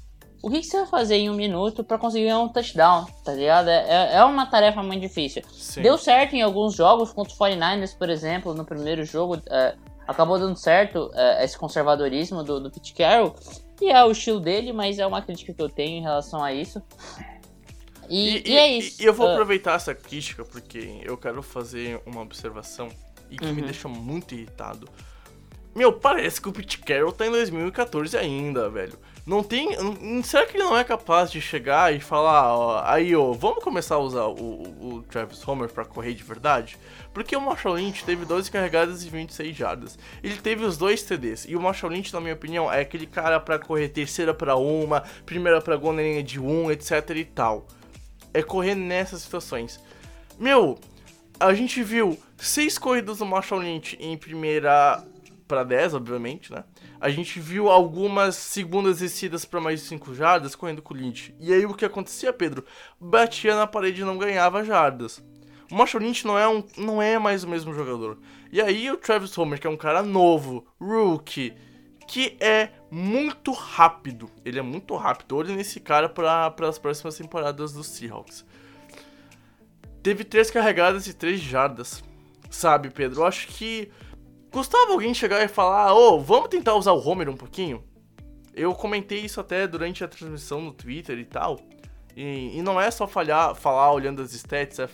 S3: o que, que, você vai fazer em um minuto para conseguir um touchdown, tá ligado? É, é, é uma tarefa muito difícil. Sim. Deu certo em alguns jogos, contra os 49ers, por exemplo, no primeiro jogo, é, acabou dando certo é, esse conservadorismo do, do Pete Carroll, e é o estilo dele, mas é uma crítica que eu tenho em relação a isso. E, e, e é isso.
S2: E eu vou uh, aproveitar essa crítica porque eu quero fazer uma observação e que uhum. me deixa muito irritado. Meu, parece que o Pete Carroll tá em 2014 ainda, velho. Não tem. Será que ele não é capaz de chegar e falar, ó, aí, ó, vamos começar a usar o, o Travis Homer para correr de verdade? Porque o Marshall Lynch teve 12 carregadas e 26 jardas. Ele teve os dois TDs. E o Marshall Lynch, na minha opinião, é aquele cara para correr terceira para uma, primeira para gol linha de um, etc e tal. É correr nessas situações. Meu, a gente viu seis corridas do Marshall Lynch em primeira para 10, obviamente, né? A gente viu algumas segundas descidas para mais de 5 jardas correndo com o Lynch. E aí o que acontecia, Pedro? Batia na parede e não ganhava jardas. O Marshall Lynch não é, um, não é mais o mesmo jogador. E aí o Travis Homer, que é um cara novo, rookie, que é muito rápido. Ele é muito rápido. Olha nesse cara para as próximas temporadas dos Seahawks. Teve três carregadas e três jardas. Sabe, Pedro? Eu acho que Custava alguém chegar e falar, ô, oh, vamos tentar usar o Homer um pouquinho? Eu comentei isso até durante a transmissão no Twitter e tal. E, e não é só falhar, falar olhando as stats, é,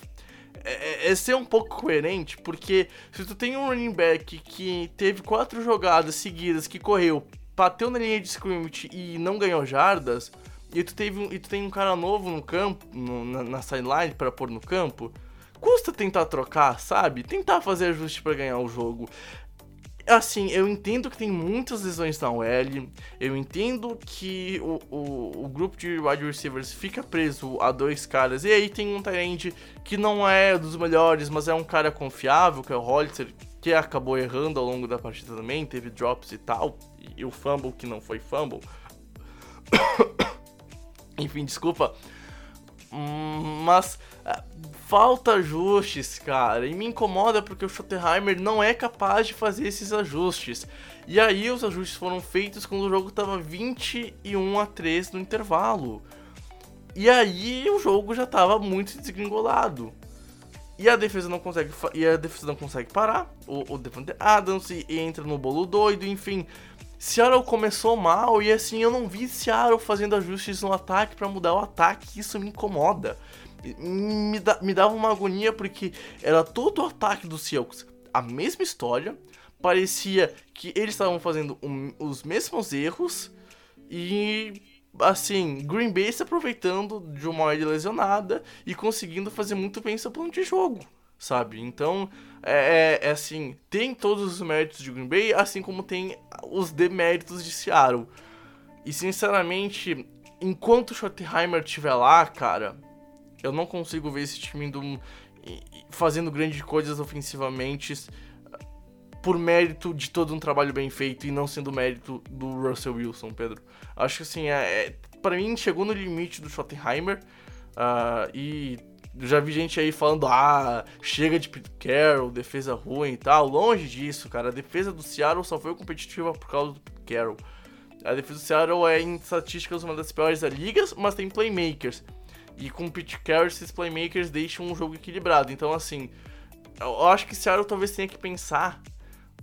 S2: é, é, ser um pouco coerente, porque se tu tem um running back que teve quatro jogadas seguidas que correu, bateu na linha de scrimmage e não ganhou jardas, e tu, teve, e tu tem um cara novo no campo, no, na, na sideline para pôr no campo, custa tentar trocar, sabe? Tentar fazer ajuste para ganhar o jogo. Assim, eu entendo que tem muitas lesões na OL, eu entendo que o, o, o, grupo de wide receivers fica preso a dois caras, e aí tem um Tyrande que não é dos melhores, mas é um cara confiável, que é o Hollister, que acabou errando ao longo da partida também, teve drops e tal, e o fumble que não foi fumble. Enfim, desculpa. Mas ah, falta ajustes, cara. E me incomoda porque o Schottenheimer não é capaz de fazer esses ajustes. E aí os ajustes foram feitos quando o jogo tava 21 a 3 no intervalo. E aí o jogo já tava muito desgringolado. E a defesa não consegue e a defesa não consegue parar. O, o Devante Adams entra no bolo doido, enfim. Seattle começou mal e assim, eu não vi Seattle fazendo ajustes no ataque para mudar o ataque, isso me incomoda. Me, da, me dava uma agonia porque era todo o ataque dos Seahawks a mesma história, parecia que eles estavam fazendo um, os mesmos erros e assim, Green Bay se aproveitando de uma hora lesionada e conseguindo fazer muito bem seu plano de jogo sabe? Então, é, é, é, assim, tem todos os méritos de Green Bay, assim como tem os deméritos de Seattle. E, sinceramente, enquanto o Schottenheimer estiver lá, cara, eu não consigo ver esse time indo, fazendo grandes coisas ofensivamente por mérito de todo um trabalho bem feito e não sendo mérito do Russell Wilson, Pedro. Acho que, assim, é, é para mim, chegou no limite do Schottenheimer uh, e já vi gente aí falando, ah, chega de Pete Carroll, defesa ruim e tal. Longe disso, cara. A defesa do Seattle só foi competitiva por causa do Pete Carroll. A defesa do Seattle é, em estatísticas, uma das piores da mas tem playmakers. E com o Pete Carroll, esses playmakers deixam um jogo equilibrado. Então, assim, eu acho que o Seattle talvez tenha que pensar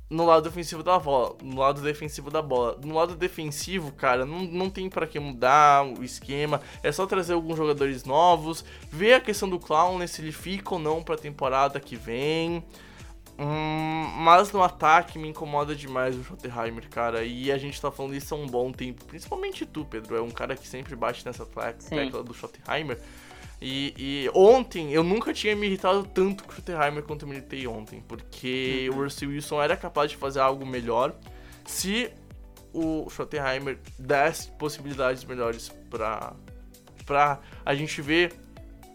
S2: no lado ofensivo da bola, no lado defensivo da bola. No lado defensivo, cara, não, não tem para que mudar o esquema, é só trazer alguns jogadores novos, ver a questão do Clown, se ele fica ou não pra temporada que vem. Hum, mas no ataque me incomoda demais o Schottenheimer, cara. E a gente tá falando isso há um bom tempo. Principalmente tu, Pedro. É um cara que sempre bate nessa tecla do Schottenheimer. E, e, ontem eu nunca tinha me irritado tanto com o Schottenheimer quanto me irritei ontem, porque uhum. o Russell Wilson era capaz de fazer algo melhor se o Schottenheimer desse possibilidades melhores pra, pra a gente ver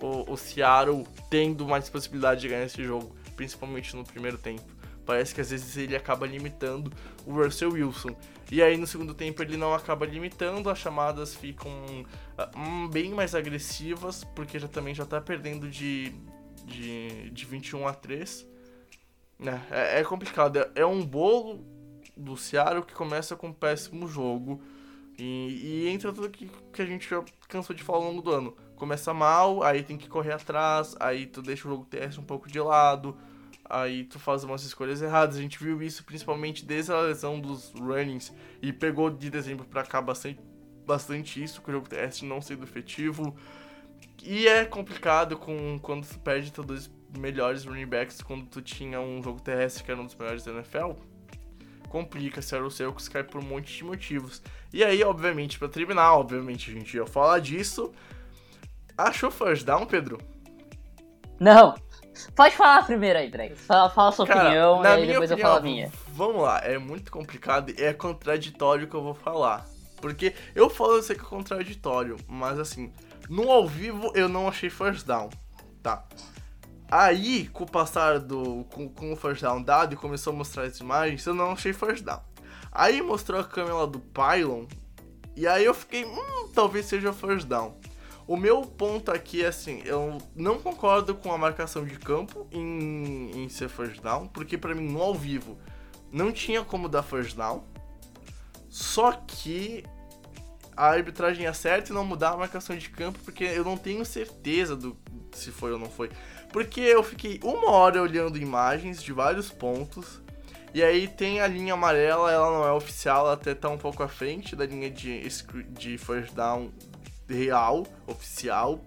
S2: o, o Seattle tendo mais possibilidade de ganhar esse jogo, principalmente no primeiro tempo. Parece que às vezes ele acaba limitando o Russell Wilson. E aí no segundo tempo ele não acaba limitando, as chamadas ficam uh, bem mais agressivas, porque já também já tá perdendo de, de, de 21 a 3. Né? É, é complicado, é, é, um bolo do Seattle que começa com um péssimo jogo. E, e entra tudo que, que a gente já cansou de falar ao longo do ano. Começa mal, aí tem que correr atrás, aí tu deixa o jogo terrestre um pouco de lado aí tu faz umas escolhas erradas. A gente viu isso principalmente desde a lesão dos runnings e pegou de dezembro para cá bastante, bastante isso, com o jogo terrestre não sendo efetivo. E é complicado com quando tu perde todos os melhores running backs quando tu tinha um jogo terrestre que era um dos melhores da NFL. Complica, se o Seahawks cai por um monte de motivos. E aí, obviamente, para terminar, obviamente a gente ia falar disso. Achou first down, Pedro?
S3: Não. Pode falar primeiro aí, Drake. Fala, fala a sua
S2: Cara,
S3: opinião
S2: e
S3: aí depois
S2: opinião,
S3: eu falo a minha.
S2: Vamos lá, é muito complicado e é contraditório que eu vou falar. Porque eu falo, eu sei que é contraditório, mas assim, no ao vivo eu não achei first down, tá? Aí, com o passar do. Com, com o first down dado e começou a mostrar as imagens, eu não achei first down. Aí mostrou a câmera do Pylon, e aí eu fiquei, hum, talvez seja first down. O meu ponto aqui é assim, eu não concordo com a marcação de campo em, em ser first down, porque para mim no ao vivo não tinha como dar first down. Só que a arbitragem acerta e não mudar a marcação de campo, porque eu não tenho certeza do se foi ou não foi. Porque eu fiquei uma hora olhando imagens de vários pontos. E aí tem a linha amarela, ela não é oficial, ela até tá um pouco à frente da linha de, de first down real, oficial.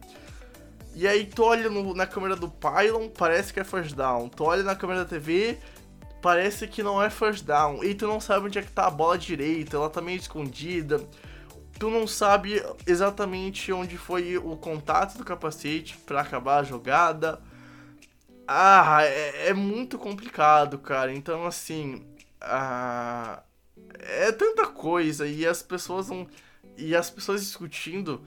S2: E aí tu olha no, na câmera do pylon, parece que é first down. Tu olha na câmera da TV, parece que não é first down. E tu não sabe onde é que tá a bola direita, ela tá meio escondida. Tu não sabe exatamente onde foi o contato do capacete para acabar a jogada. Ah, é, é, muito complicado, cara. Então, assim. Ah, é tanta coisa e as pessoas não. E as pessoas discutindo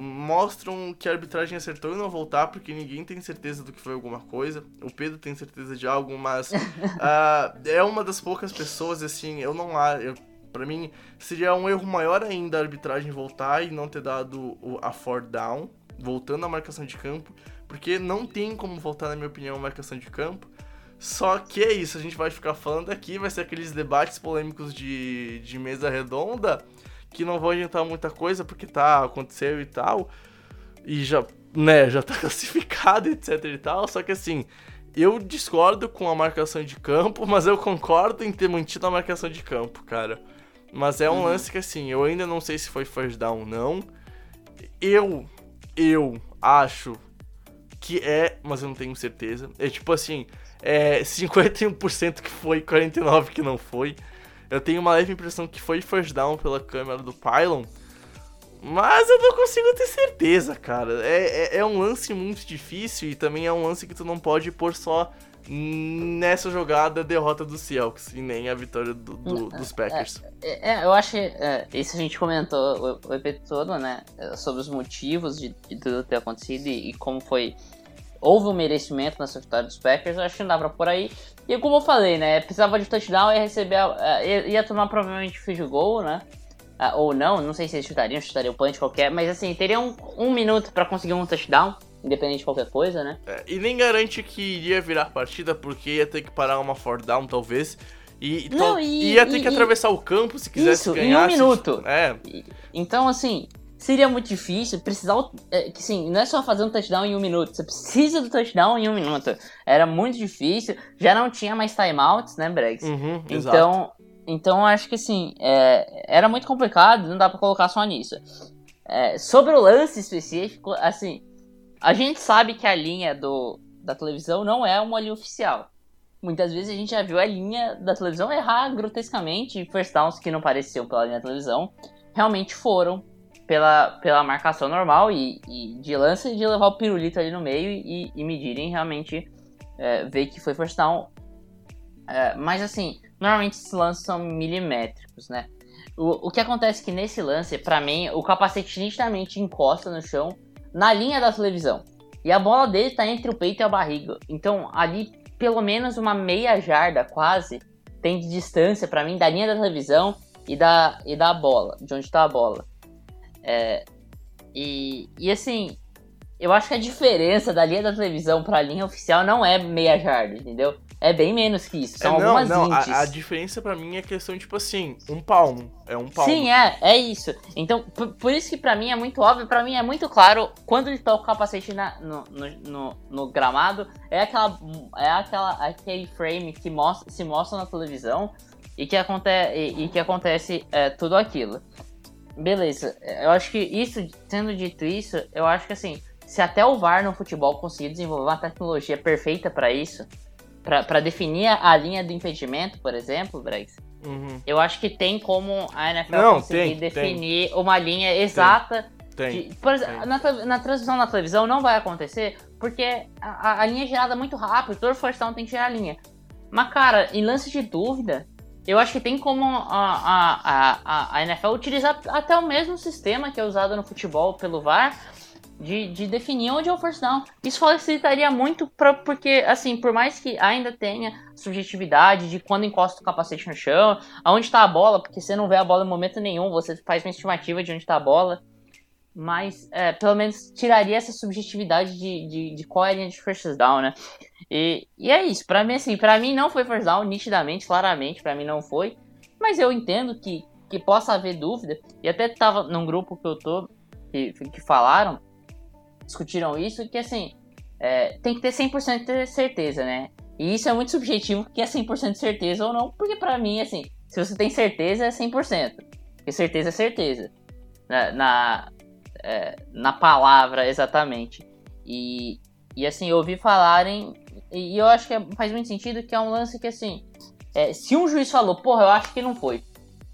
S2: mostram que a arbitragem acertou em não voltar, porque ninguém tem certeza do que foi alguma coisa. O Pedro tem certeza de algo, mas uh, é uma das poucas pessoas, assim, eu não eu, para mim seria um erro maior ainda a arbitragem voltar e não ter dado o, a four down, voltando à marcação de campo, porque não tem como voltar, na minha opinião, a marcação de campo. Só que é isso, a gente vai ficar falando aqui, vai ser aqueles debates polêmicos de, de mesa redonda que não vão adiantar muita coisa porque tá, aconteceu e tal. E já, né, já tá classificado, etc e tal. Só que assim, eu discordo com a marcação de campo, mas eu concordo em ter mantido a marcação de campo, cara. Mas é um uhum. lance que assim, eu ainda não sei se foi first down ou não. Eu, eu acho que é, mas eu não tenho certeza. É tipo assim, é 51% que foi, 49% que não foi. Eu tenho uma leve impressão que foi first down pela câmera do Pylon. Mas eu não consigo ter certeza, cara. É, é, é, um lance muito difícil e também é um lance que tu não pode pôr só nessa jogada a derrota do Seahawks e nem a vitória do, do, dos Packers.
S3: É, é, eu acho que é, isso a gente comentou o, o EP todo, né? Sobre os motivos de, de tudo ter acontecido e, e como foi houve um merecimento nessa vitória dos Packers, acho que não dá pra por aí. E como eu falei, né, precisava de touchdown, ia receber, uh, ia, ia, tomar provavelmente field goal, né, uh, ou não, não sei se eles chutariam, chutariam o punch qualquer, mas assim, teria um, um minuto para conseguir um touchdown, independente de qualquer coisa, né.
S2: É, e nem garante que iria virar partida, porque ia ter que parar uma four down, talvez, e, não, e ia ter e, que atravessar o campo se quisesse
S3: isso,
S2: ganhar.
S3: em um minuto.
S2: É.
S3: Então, assim, seria muito difícil precisar. É, que sim, não é só fazer um touchdown em um minuto, você precisa do touchdown em um minuto. Era muito difícil, já não tinha mais timeouts, né, Bregs?
S2: Uhum,
S3: então, então acho que assim, é, era muito complicado, não dá pra colocar só nisso. É, sobre o lance específico, assim, a gente sabe que a linha do, da televisão não é uma linha oficial. Muitas vezes a gente já viu a linha da televisão errar grotescamente, first downs que não pareciam pela linha da televisão, realmente foram pela, pela marcação normal e, e de lance de levar o pirulito ali no meio e, e medirem realmente é, ver que foi first down. É, mas assim, normalmente esses lances são milimétricos, né? O, o que acontece é que nesse lance, para mim, o capacete nitidamente encosta no chão na linha da televisão. E a bola dele tá entre o peito e a barriga. Então, ali, pelo menos uma meia jarda quase, tem de distância para mim da linha da televisão e da, e da bola, de onde tá a bola. É, e, e assim, eu acho que a diferença da linha da televisão para a linha oficial não é meia jarda, entendeu? É bem menos que isso. São é, não, algumas não,
S2: a, a, diferença para mim é questão, tipo assim, um palmo. É um palmo.
S3: Sim, é, é isso. Então, por, por isso que para mim é muito óbvio, para mim é muito claro, quando ele toca o capacete na, no, no, no, gramado, é aquela. É aquela aquele frame que mostra, se mostra na televisão e que, aconte, e, e que acontece é, tudo aquilo. Beleza, eu acho que isso, tendo dito isso, eu acho que assim, se até o VAR no futebol conseguir desenvolver uma tecnologia perfeita para isso, para definir a linha do impedimento, por exemplo, Brex, uhum. eu acho que tem como a NFL Não, conseguir tem, definir tem. uma linha exata.
S2: Tem.
S3: De, por exemplo, na, na, transmissão na televisão não vai acontecer, porque a, a linha é gerada muito rápido, todo down tem que gerar a linha. Mas, cara, em lance de dúvida, eu acho que tem como a, a, a, a NFL utilizar até o mesmo sistema que é usado no futebol pelo VAR de, de definir onde é o first down. Isso facilitaria muito pra, porque, assim, por mais que ainda tenha subjetividade de quando encosta o capacete no chão, aonde está a bola, porque você não vê a bola em momento nenhum, você faz uma estimativa de onde está a bola. Mas, é, pelo menos, tiraria essa subjetividade de, de, de qual é a linha de first down, né? E, e é isso. Pra mim, assim, pra mim não foi first down, nitidamente, claramente, pra mim não foi. Mas eu entendo que, que possa haver dúvida. E até tava num grupo que eu tô, que, que falaram, discutiram isso, que assim, é, tem que ter 100% de certeza, né? E isso é muito subjetivo, que é 100% de certeza ou não, porque pra mim, assim, se você tem certeza, é 100%. Porque certeza é certeza. Na, na é, na palavra exatamente. E, e assim, eu ouvi falarem, e eu acho que é, faz muito sentido que é um lance que assim, é, se um juiz falou, porra, eu acho que não foi,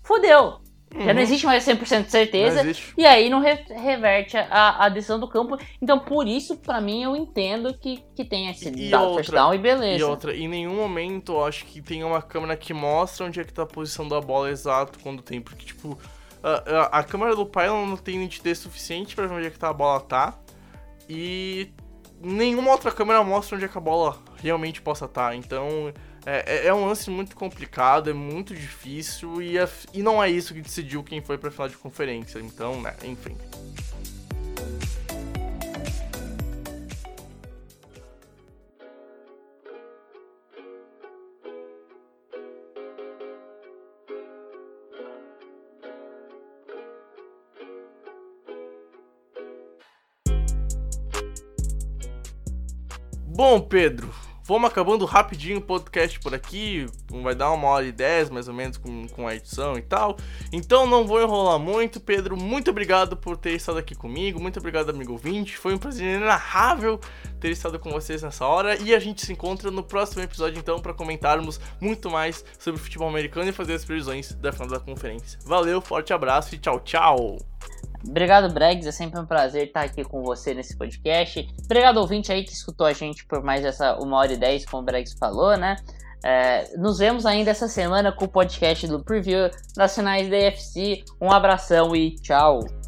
S3: fudeu. Já não
S2: Uhum.
S3: existe mais 100% de certeza. E aí não re- reverte a, a decisão do campo. Então, por isso, pra mim, eu entendo que, que tenha esse
S2: E
S3: dado
S2: outra-
S3: first down e beleza.
S2: E outra, em nenhum momento eu acho que tem uma câmera que mostra onde é que tá a posição da bola exato quando tem, porque, tipo, a, a, a câmera do Pylon não tem nitidez suficiente pra ver onde é que tá a bola tá, e nenhuma outra câmera mostra onde é que a bola realmente possa estar, então é, é- é um lance muito complicado, é muito difícil, e, é- e não é isso que decidiu quem foi pra final de conferência, então, né, enfim. Bom, Pedro, vamos acabando rapidinho o podcast por aqui. Vai dar uma hora e dez, mais ou menos, com, com a edição e tal. Então não vou enrolar muito. Pedro, muito obrigado por ter estado aqui comigo. Muito obrigado, amigo ouvinte. Foi um prazer inenarrável ter estado com vocês nessa hora. E a gente se encontra no próximo episódio, então, para comentarmos muito mais sobre o futebol americano e fazer as previsões da final da conferência. Valeu, forte abraço e tchau, tchau!
S3: Obrigado, Bregs. É sempre um prazer estar aqui com você nesse podcast. Obrigado, ouvinte aí que escutou a gente por mais essa uma hora e dez, como o Bregs falou, né? É, nos vemos ainda essa semana com o podcast do Preview das finais da EFC. Um abração e tchau!